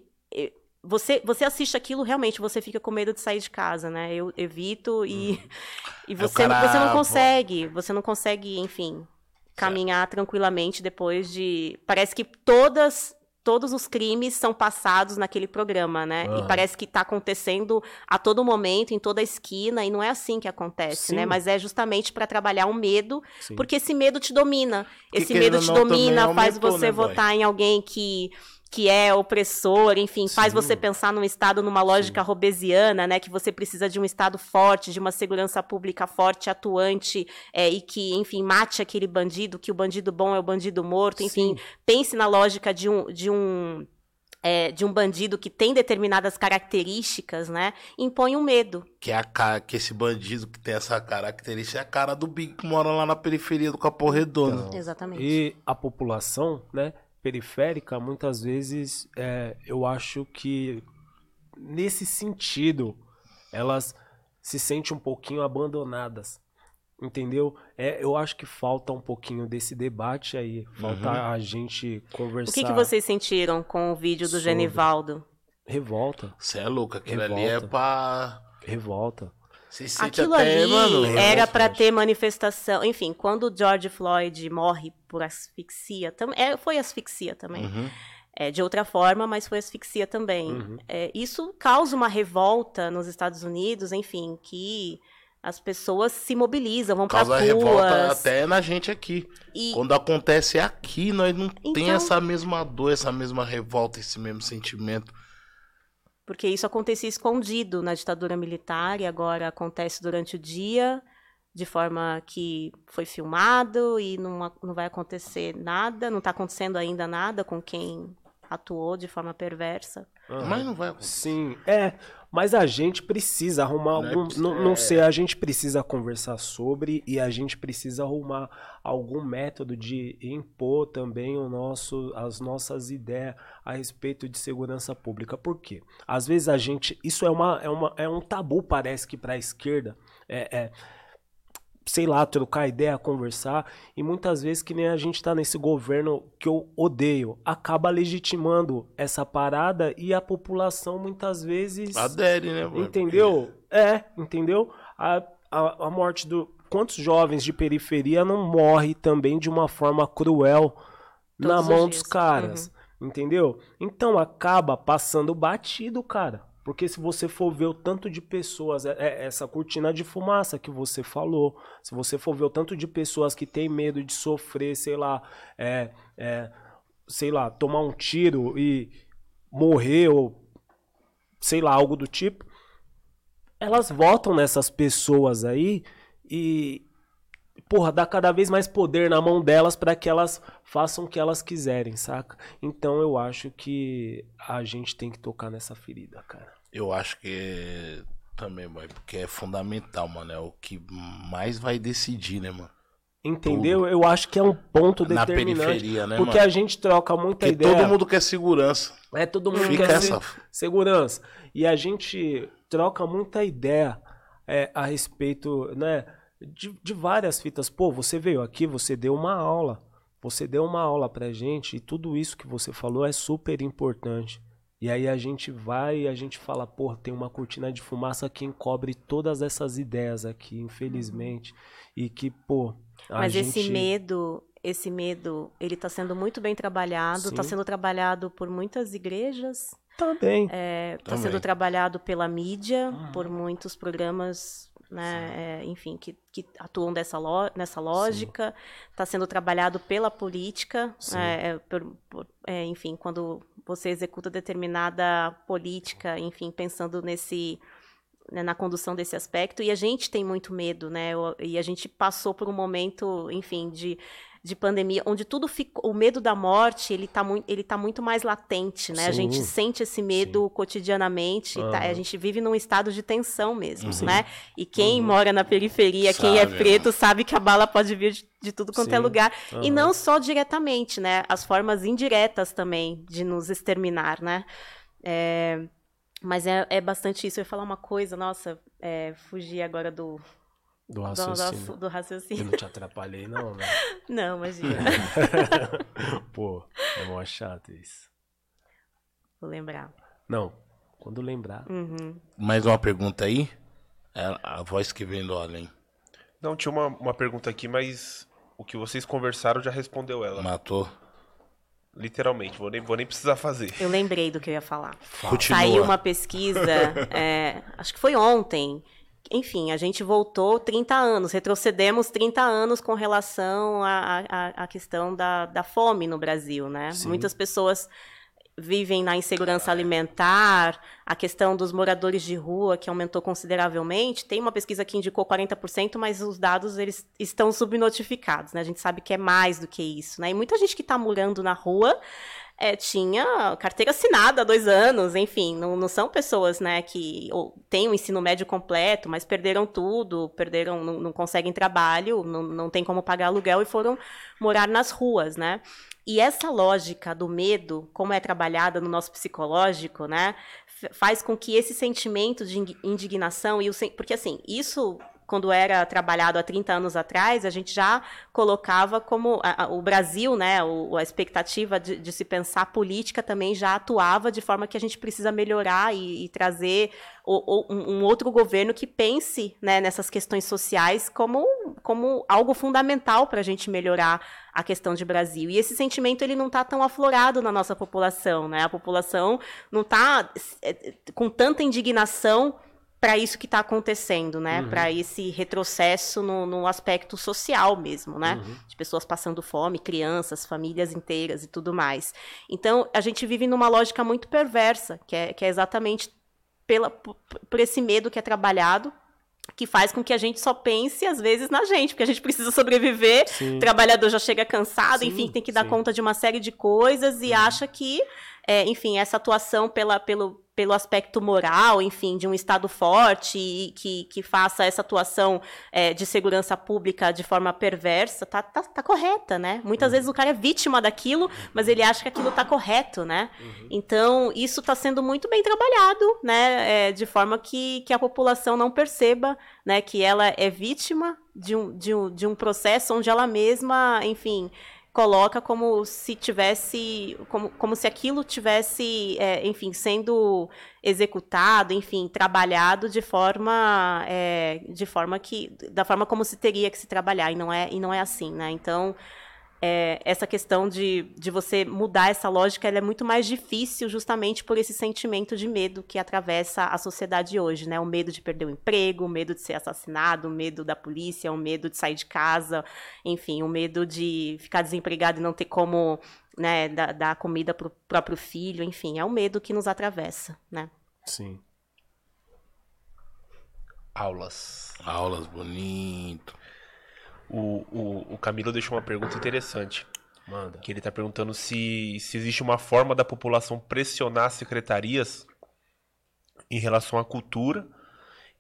você, você assiste aquilo, realmente, você fica com medo de sair de casa, né? Eu evito e, hum. e você, cara... você não consegue, você não consegue, enfim, caminhar tranquilamente depois de. Parece que todas. Todos os crimes são passados naquele programa, né? Uhum. E parece que está acontecendo a todo momento, em toda esquina, e não é assim que acontece, né? Sim. né? Mas é justamente para trabalhar o medo, Sim. porque esse medo te domina. Que esse medo te domina, faz você né, votar em alguém que que é opressor, enfim, Sim. faz você pensar num Estado numa lógica Sim. robesiana, né? Que você precisa de um Estado forte, de uma segurança pública forte, atuante, é, e que, enfim, mate aquele bandido, que o bandido bom é o bandido morto, enfim, Sim. pense na lógica de um. De um é, de um bandido que tem determinadas características, né? Impõe um medo. Que é a cara, que esse bandido que tem essa característica é a cara do Big que mora lá na periferia do Capão Redondo. Então, Exatamente. E a população, né? Periférica, muitas vezes é, eu acho que nesse sentido elas se sentem um pouquinho abandonadas. Entendeu? É, eu acho que falta um pouquinho desse debate aí. Falta uhum. a gente conversar. O que, que vocês sentiram com o vídeo do sobre... Genivaldo? Revolta. Você é louco, aquilo Revolta. ali é pra. Revolta. Aquilo até, ali mano, era para ter manifestação. Enfim, quando o George Floyd morre por asfixia, tam, é, foi asfixia também. Uhum. É, de outra forma, mas foi asfixia também. Uhum. É, isso causa uma revolta nos Estados Unidos, enfim, que as pessoas se mobilizam, vão para ruas. Causa revolta até na gente aqui. E... Quando acontece aqui, nós não então... tem essa mesma dor, essa mesma revolta, esse mesmo sentimento. Porque isso acontecia escondido na ditadura militar e agora acontece durante o dia, de forma que foi filmado e não, não vai acontecer nada, não está acontecendo ainda nada com quem atuou de forma perversa. Uhum. Mas não vai acontecer. Sim, é. Mas a gente precisa arrumar não é algum. É não, não sei, a gente precisa conversar sobre e a gente precisa arrumar algum método de impor também o nosso, as nossas ideias a respeito de segurança pública. Por quê? Às vezes a gente. Isso é, uma, é, uma, é um tabu, parece que, para a esquerda. é, é sei lá, trocar ideia, conversar. E muitas vezes, que nem a gente tá nesse governo que eu odeio, acaba legitimando essa parada e a população muitas vezes. Adere, né? Entendeu? Porque... É, entendeu? A, a, a morte do. Quantos jovens de periferia não morre também de uma forma cruel Todos na mão dos caras? Uhum. Entendeu? Então acaba passando batido, cara. Porque se você for ver o tanto de pessoas, é, é, essa cortina de fumaça que você falou, se você for ver o tanto de pessoas que tem medo de sofrer, sei lá, é, é, sei lá, tomar um tiro e morrer ou sei lá, algo do tipo, elas votam nessas pessoas aí e, porra, dá cada vez mais poder na mão delas para que elas façam o que elas quiserem, saca? Então eu acho que a gente tem que tocar nessa ferida, cara. Eu acho que também, mano, porque é fundamental, mano. É o que mais vai decidir, né, mano? Entendeu? Tudo. Eu acho que é um ponto Na determinante. Na periferia, né, Porque mano? a gente troca muita porque ideia. todo mundo quer segurança. É, todo mundo Fica quer essa... segurança. E a gente troca muita ideia é, a respeito, né? De, de várias fitas. Pô, você veio aqui, você deu uma aula. Você deu uma aula pra gente e tudo isso que você falou é super importante. E aí a gente vai e a gente fala, pô, tem uma cortina de fumaça que encobre todas essas ideias aqui, infelizmente. E que, pô. Mas gente... esse medo, esse medo, ele está sendo muito bem trabalhado, está sendo trabalhado por muitas igrejas. Também. Está é, tá sendo trabalhado pela mídia, uhum. por muitos programas né? É, enfim, que, que atuam dessa lo, nessa lógica, está sendo trabalhado pela política, é, é, por, por, é, enfim, quando você executa determinada política, enfim, pensando nesse né, na condução desse aspecto, e a gente tem muito medo, né? E a gente passou por um momento, enfim, de de pandemia, onde tudo ficou, o medo da morte, ele está muito, ele tá muito mais latente, né? Sim. A gente sente esse medo Sim. cotidianamente, uhum. tá? a gente vive num estado de tensão mesmo, uhum. né? E quem uhum. mora na periferia, sabe, quem é preto, né? sabe que a bala pode vir de, de tudo quanto é lugar. E não só diretamente, né? As formas indiretas também de nos exterminar, né? É, mas é, é bastante isso. Eu ia falar uma coisa, nossa, é, fugir agora do, do raciocínio. Do, do raciocínio. Eu não te atrapalhei, não, né? não, imagina. Pô, é mó chato isso. Vou lembrar. Não, quando lembrar. Uhum. Mais uma pergunta aí? É a voz que vem do além. Não, tinha uma, uma pergunta aqui, mas o que vocês conversaram já respondeu ela. Matou. Literalmente, vou nem, vou nem precisar fazer. Eu lembrei do que eu ia falar. Continua. Saiu uma pesquisa, é, acho que foi ontem. Enfim, a gente voltou 30 anos, retrocedemos 30 anos com relação à, questão da, da fome no Brasil, né? Sim. Muitas pessoas vivem na insegurança alimentar, a questão dos moradores de rua, que aumentou consideravelmente. Tem uma pesquisa que indicou 40%, mas os dados eles estão subnotificados. Né? A gente sabe que é mais do que isso. Né? E muita gente que está morando na rua é, tinha carteira assinada há dois anos, enfim, não, não são pessoas né, que têm o um ensino médio completo, mas perderam tudo, perderam, não, não conseguem trabalho, não, não tem como pagar aluguel e foram morar nas ruas, né? E essa lógica do medo, como é trabalhada no nosso psicológico, né, faz com que esse sentimento de indignação e o porque assim, isso quando era trabalhado há 30 anos atrás, a gente já colocava como a, a, o Brasil, né, o, a expectativa de, de, se pensar política também já atuava de forma que a gente precisa melhorar e, e trazer o, o, um outro governo que pense né, nessas questões sociais como, como algo fundamental para a gente melhorar a questão de Brasil. E esse sentimento ele não está tão aflorado na nossa população, né? A população não está é, com tanta indignação para isso que está acontecendo, né? Uhum. Para esse retrocesso no, no, aspecto social mesmo, né? Uhum. De pessoas passando fome, crianças, famílias inteiras e tudo mais. Então, a gente vive numa lógica muito perversa, que é, que é exatamente pela, por, esse medo que é trabalhado que faz com que a gente só pense, às vezes, na gente, porque a gente precisa sobreviver, sim. o trabalhador já chega cansado, sim, enfim, tem que dar sim. conta de uma série de coisas e uhum. acha que, é, enfim, essa atuação pela, pelo, pelo aspecto moral, enfim, de um Estado forte e que, que faça essa atuação é, de segurança pública de forma perversa, tá, tá, tá correta, né? Muitas uhum. vezes o cara é vítima daquilo, mas ele acha que aquilo tá correto, né? Uhum. Então, isso está sendo muito bem trabalhado, né? É, de forma que, que a população não perceba né, que ela é vítima de um, de um, de um processo onde ela mesma, enfim, coloca como se tivesse, como, como se aquilo tivesse, é, enfim, sendo executado, enfim, trabalhado de forma, é, de forma que, da forma como se teria que se trabalhar e não é, e não é assim, né? Então é, essa questão de, de você mudar essa lógica é muito mais difícil justamente por esse sentimento de medo que atravessa a sociedade hoje, né? O medo de perder o emprego, o medo de ser assassinado, o medo da polícia, o medo de sair de casa, enfim, o medo de ficar desempregado e não ter como né, dar, dar comida para o próprio filho, enfim, é o medo que nos atravessa, né? Sim. Aulas. Aulas, bonito. O, o, o Camilo deixou uma pergunta interessante. Manda. Que ele está perguntando se, se existe uma forma da população pressionar as secretarias em relação à cultura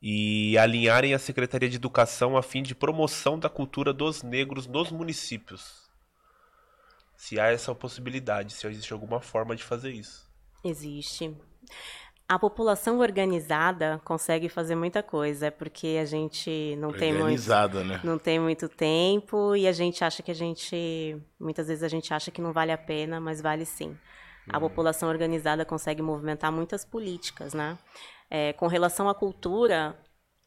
e alinharem a Secretaria de Educação a fim de promoção da cultura dos negros nos municípios. Se há essa possibilidade, se existe alguma forma de fazer isso. Existe a população organizada consegue fazer muita coisa, é porque a gente não tem muito, né? não tem muito tempo e a gente acha que a gente, muitas vezes a gente acha que não vale a pena, mas vale sim. A uhum. população organizada consegue movimentar muitas políticas, né? É, com relação à cultura,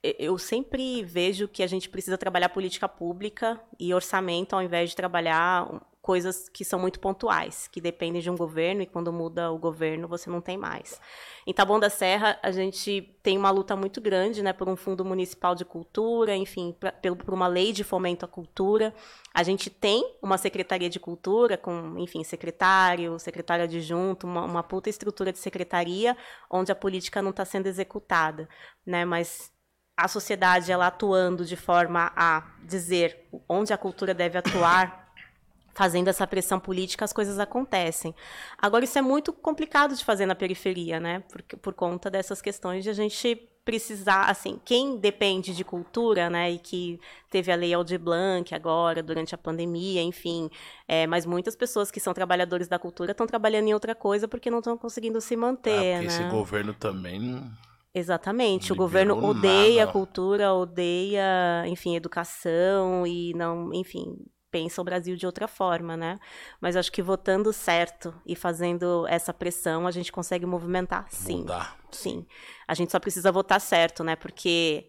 eu sempre vejo que a gente precisa trabalhar política pública e orçamento ao invés de trabalhar coisas que são muito pontuais, que dependem de um governo e quando muda o governo você não tem mais. Em Taboão da Serra, a gente tem uma luta muito grande né, por um fundo municipal de cultura, enfim, pra, por uma lei de fomento à cultura. A gente tem uma secretaria de cultura com, enfim, secretário, secretário adjunto, uma, uma puta estrutura de secretaria, onde a política não está sendo executada, né? Mas a sociedade ela atuando de forma a dizer onde a cultura deve atuar fazendo essa pressão política, as coisas acontecem. Agora, isso é muito complicado de fazer na periferia, né? Por, por conta dessas questões de a gente precisar, assim, quem depende de cultura, né, e que teve a lei Aldir Blanc agora, durante a pandemia, enfim, é, mas muitas pessoas que são trabalhadores da cultura estão trabalhando em outra coisa porque não estão conseguindo se manter, ah, né? esse governo também. Exatamente, o governo odeia nada. a cultura, odeia, enfim, educação e não, enfim, pensa o Brasil de outra forma, né? Mas acho que votando certo e fazendo essa pressão, a gente consegue movimentar, sim. Mudar. Sim. A gente só precisa votar certo, né? Porque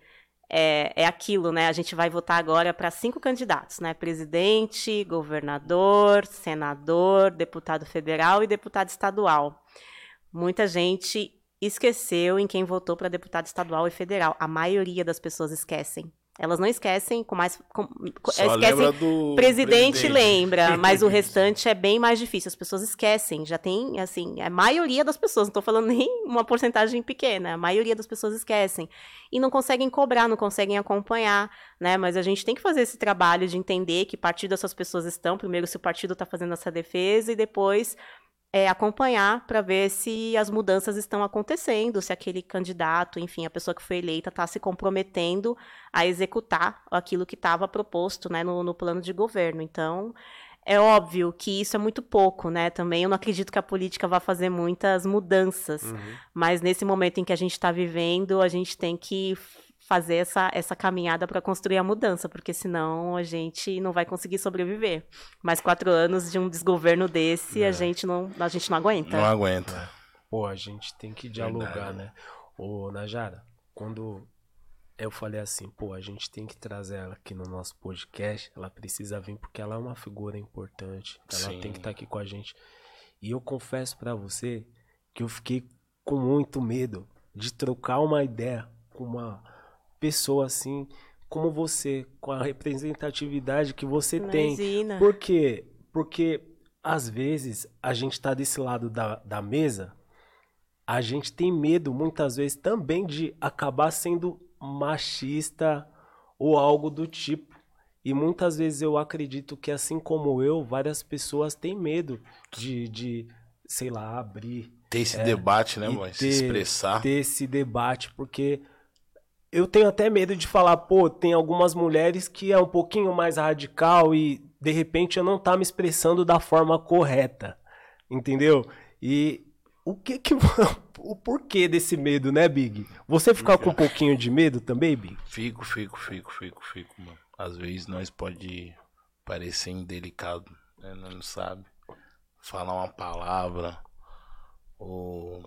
é, é aquilo, né? A gente vai votar agora para cinco candidatos, né? Presidente, governador, senador, deputado federal e deputado estadual. Muita gente esqueceu em quem votou para deputado estadual e federal. A maioria das pessoas esquecem. Elas não esquecem com mais. Com, Só esquecem. Do presidente, presidente lembra, mas o restante é bem mais difícil. As pessoas esquecem. Já tem, assim, a maioria das pessoas, não estou falando nem uma porcentagem pequena, a maioria das pessoas esquecem. E não conseguem cobrar, não conseguem acompanhar, né? Mas a gente tem que fazer esse trabalho de entender que partido essas pessoas estão. Primeiro, se o partido está fazendo essa defesa, e depois é, acompanhar para ver se as mudanças estão acontecendo, se aquele candidato, enfim, a pessoa que foi eleita está se comprometendo a executar aquilo que estava proposto né, no, no plano de governo. Então, é óbvio que isso é muito pouco, né? Também eu não acredito que a política vá fazer muitas mudanças. Uhum. Mas nesse momento em que a gente está vivendo, a gente tem que fazer essa, essa caminhada para construir a mudança, porque senão a gente não vai conseguir sobreviver. Mais quatro anos de um desgoverno desse, é. a, gente não, a gente não aguenta. Não aguenta. É. Pô, a gente tem que dialogar, Verdade. né? Ô, Najara, quando eu falei assim, pô, a gente tem que trazer ela aqui no nosso podcast, ela precisa vir porque ela é uma figura importante, ela Sim. tem que estar tá aqui com a gente. E eu confesso para você que eu fiquei com muito medo de trocar uma ideia com uma pessoa assim como você, com a representatividade que você Imagina. tem. Por quê? Porque às vezes a gente está desse lado da, da mesa, a gente tem medo muitas vezes também de acabar sendo machista ou algo do tipo. E muitas vezes eu acredito que, assim como eu, várias pessoas têm medo de, de sei lá, abrir. Ter esse é, debate, né, mãe? Se expressar. Ter esse debate, porque eu tenho até medo de falar, pô, tem algumas mulheres que é um pouquinho mais radical e de repente eu não tá me expressando da forma correta. Entendeu? E o que que o porquê desse medo, né, Big? Você fica com um pouquinho de medo também, Big? Fico, fico, fico, fico, fico, mano. Às vezes nós pode parecer indelicado, né? Não sabe falar uma palavra ou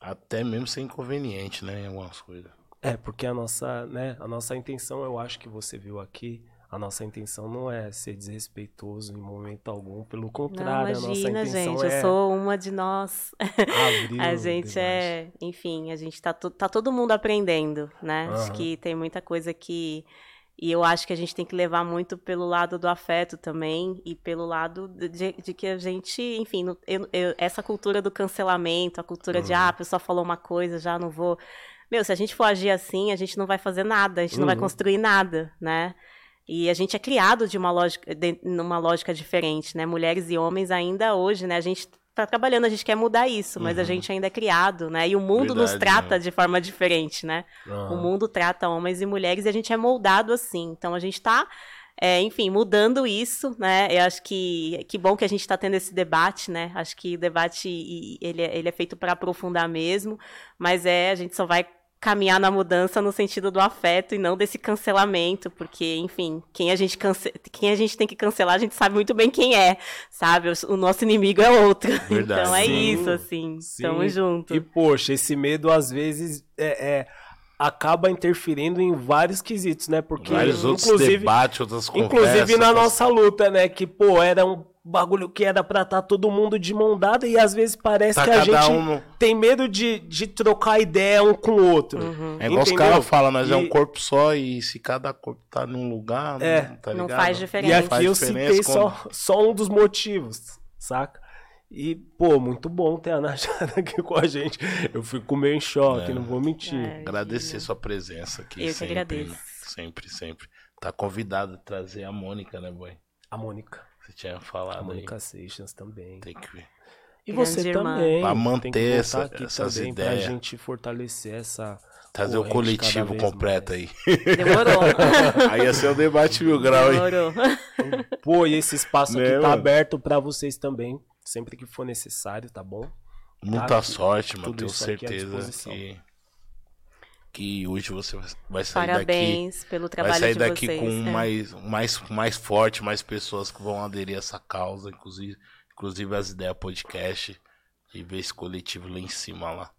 até mesmo ser inconveniente, né, em algumas coisas. É, porque a nossa, né, a nossa intenção, eu acho que você viu aqui, a nossa intenção não é ser desrespeitoso em momento algum, pelo contrário, não, imagina, a nossa intenção gente, é... eu sou uma de nós. a gente é, enfim, a gente tá, tá todo mundo aprendendo, né? Uhum. Acho que tem muita coisa que e eu acho que a gente tem que levar muito pelo lado do afeto também e pelo lado de, de que a gente, enfim, eu, eu, essa cultura do cancelamento, a cultura uhum. de, ah, a pessoa falou uma coisa, já não vou. Meu, se a gente for agir assim, a gente não vai fazer nada, a gente uhum. não vai uhum. construir nada, né? E a gente é criado de uma lógica, de, numa lógica diferente, né? Mulheres e homens ainda hoje, né? A gente tá trabalhando, a gente quer mudar isso, mas uhum. a gente ainda é criado, né? E o mundo Verdade, nos trata né? de forma diferente, né? Uhum. O mundo trata homens e mulheres e a gente é moldado assim. Então a gente tá é, enfim, mudando isso, né? Eu acho que que bom que a gente está tendo esse debate, né? Acho que o debate ele, é, ele é feito para aprofundar mesmo, mas é a gente só vai caminhar na mudança no sentido do afeto e não desse cancelamento, porque, enfim, quem a gente, cance... quem a gente tem que cancelar, a gente sabe muito bem quem é, sabe? O nosso inimigo é outro. Verdade. Então é Sim. isso, assim. Sim. Tamo junto. E, poxa, esse medo, às vezes, é, é acaba interferindo em vários quesitos, né? Porque vários outros debates, outras conversas. Inclusive na nossa luta, né? Que, pô, era um bagulho que era pra estar tá todo mundo de mão dada e às vezes parece tá que a gente um... tem medo de, de trocar ideia um com o outro. Uhum. É igual os caras falam, nós e... é um corpo só e se cada corpo tá num lugar, é. tá não faz diferença. E aqui eu citei só, só um dos motivos, saca? E, pô, muito bom ter a Najara aqui com a gente. Eu fico meio em choque, é. não vou mentir. É, Agradecer sua presença aqui. Eu sempre, que agradeço. Sempre, sempre. Tá convidado a trazer a Mônica, né, boy? A Mônica. Você tinha falado A aí. Mônica Seixas também. Tem que ver. E Grande você irmã. também. Pra tem que manter essa- aqui essas também ideias. Pra gente fortalecer essa. Trazer o coletivo completo mais. aí. Demorou. aí ia ser o debate mil grau, hein? Demorou. Pô, e esse espaço Né, aqui tá mano? aberto pra vocês também. Sempre que for necessário, tá bom? Muita Tá, sorte, mano. Tenho certeza que, que hoje você vai- vai sair daqui. Parabéns pelo Vai trabalho sair de daqui vocês. com é. mais, mais, mais forte, mais pessoas que vão aderir a essa causa, inclusive, inclusive as ideias podcast e ver esse coletivo lá em cima lá.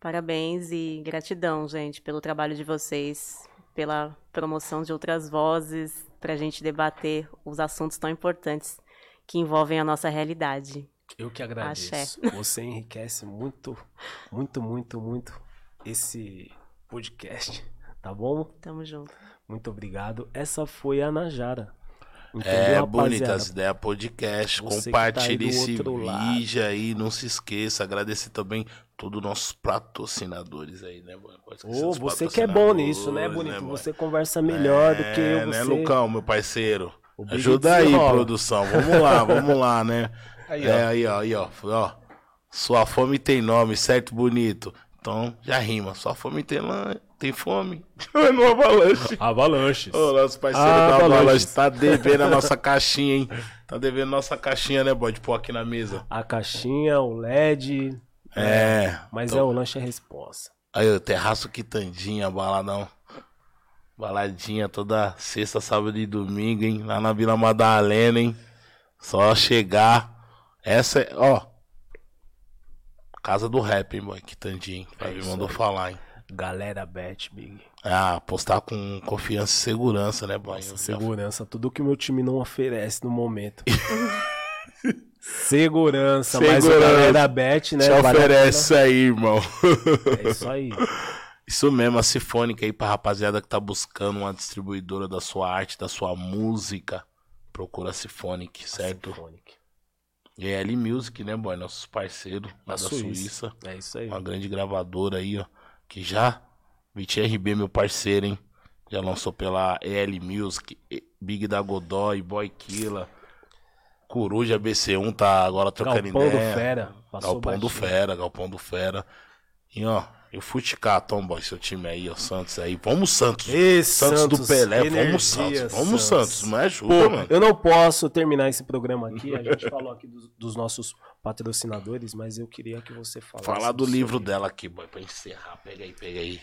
Parabéns e gratidão, gente, pelo trabalho de vocês, pela promoção de outras vozes, pra gente debater os assuntos tão importantes que envolvem a nossa realidade. Eu que agradeço. Você enriquece muito, muito, muito, muito esse podcast. Tá bom? Tamo junto. Muito obrigado. Essa foi a Najara. Entendeu, É, rapaziada? bonitas ideias podcast. Você que Compartilhe tá esse outro lado. vídeo aí. Não se esqueça. Agradecer também todos os nossos patrocinadores aí, né, mano? Dos você que é bom nisso, né, Bonito? mano? você conversa melhor do que eu. É, Você... né, Lucão, meu parceiro? Ajuda aí, desenrola. produção. Vamos lá, vamos lá, né? Aí, é, ó. aí, ó, aí, ó. ó. Sua fome tem nome, certo, bonito? Então, já rima. Sua fome tem, lan... tem fome? no Avalanche. Avalanches. Ô, nosso parceiro Ah, da Avalanche. Avalanche tá devendo a nossa caixinha, hein? Tá devendo nossa caixinha, né, boy? De pôr aqui na mesa. A caixinha, o LED. É. Mas Então- é o lanche é resposta. Aí, o terraço quitandinha, baladão. Baladinha toda sexta, sábado e domingo, hein? Lá na Vila Madalena, hein? Só chegar. Essa é, ó. Casa do rap, hein, boy? Quitandinha, hein? É me mandou aí. falar, hein? Galera Bet, Big. Ah, apostar com confiança e segurança, né, boy? Nossa, segurança, tudo que o meu time não oferece no momento. segurança, mas o Segurança. Galera Bet, né? Te a oferece aí, irmão. É isso aí. Isso mesmo, a Sinfônica aí pra rapaziada que tá buscando uma distribuidora da sua arte, da sua música. Procura a Sinfonic, certo? Symphonic. E é L Music, né, boy? Nossos parceiros lá Da Suíça. Suíça. É isso aí. Uma grande gravadora aí, ó. Que já. VTRB, meu parceiro, hein? Já lançou pela EL Music, Big da Godoy, Boy Killa. Coruja BC1 tá agora trocando Galpão do ideia. Fera. Passou Galpão do. Fera, Galpão do Fera. E ó, e o Futicar, Tomboy, seu time aí, ó, Santos aí. Vamos, Santos. Ê, Santos, do Pelé, energia, vamos, Santos. Vamos, Santos. Me ajuda, Pô, mano. eu não posso terminar esse programa aqui. A gente falou aqui dos, dos nossos patrocinadores, mas eu queria que você falasse. Falar do livro dela aqui, boy, pra encerrar. Pega aí, pega aí.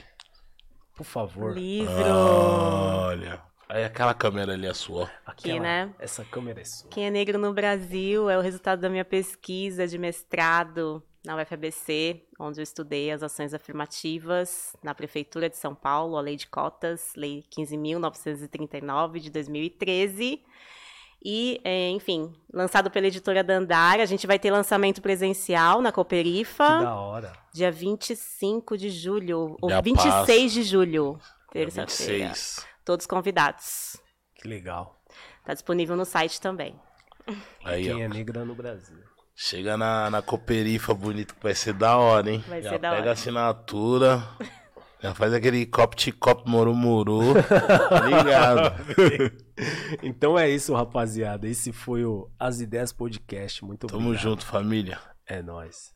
Por favor. Livro. Olha. Aí aquela câmera ali é sua. Aquela- né? Essa câmera é sua. Quem é negro no Brasil é o resultado da minha pesquisa de mestrado na UFABC, onde eu estudei as ações afirmativas na Prefeitura de São Paulo, a Lei de Cotas, Lei 15.939 de 2013. E, é, enfim, lançado pela editora Dandara, a gente vai ter lançamento presencial na Que Cooperifa, da hora. dia 25 de julho, ou Já 26 de julho, terça-feira. 26. Todos convidados. Que legal. Está disponível no site também. Aí, Quem ó. é negra no Brasil. Chega na, na Cooperifa bonito que vai ser da hora, hein? Vai já ser da pega hora. a assinatura. Já faz aquele copo de copo murumuru. Tá Ligado. Então é isso, rapaziada. Esse foi o As Ideias Podcast. Muito Tamo obrigado. junto, família. É nóis.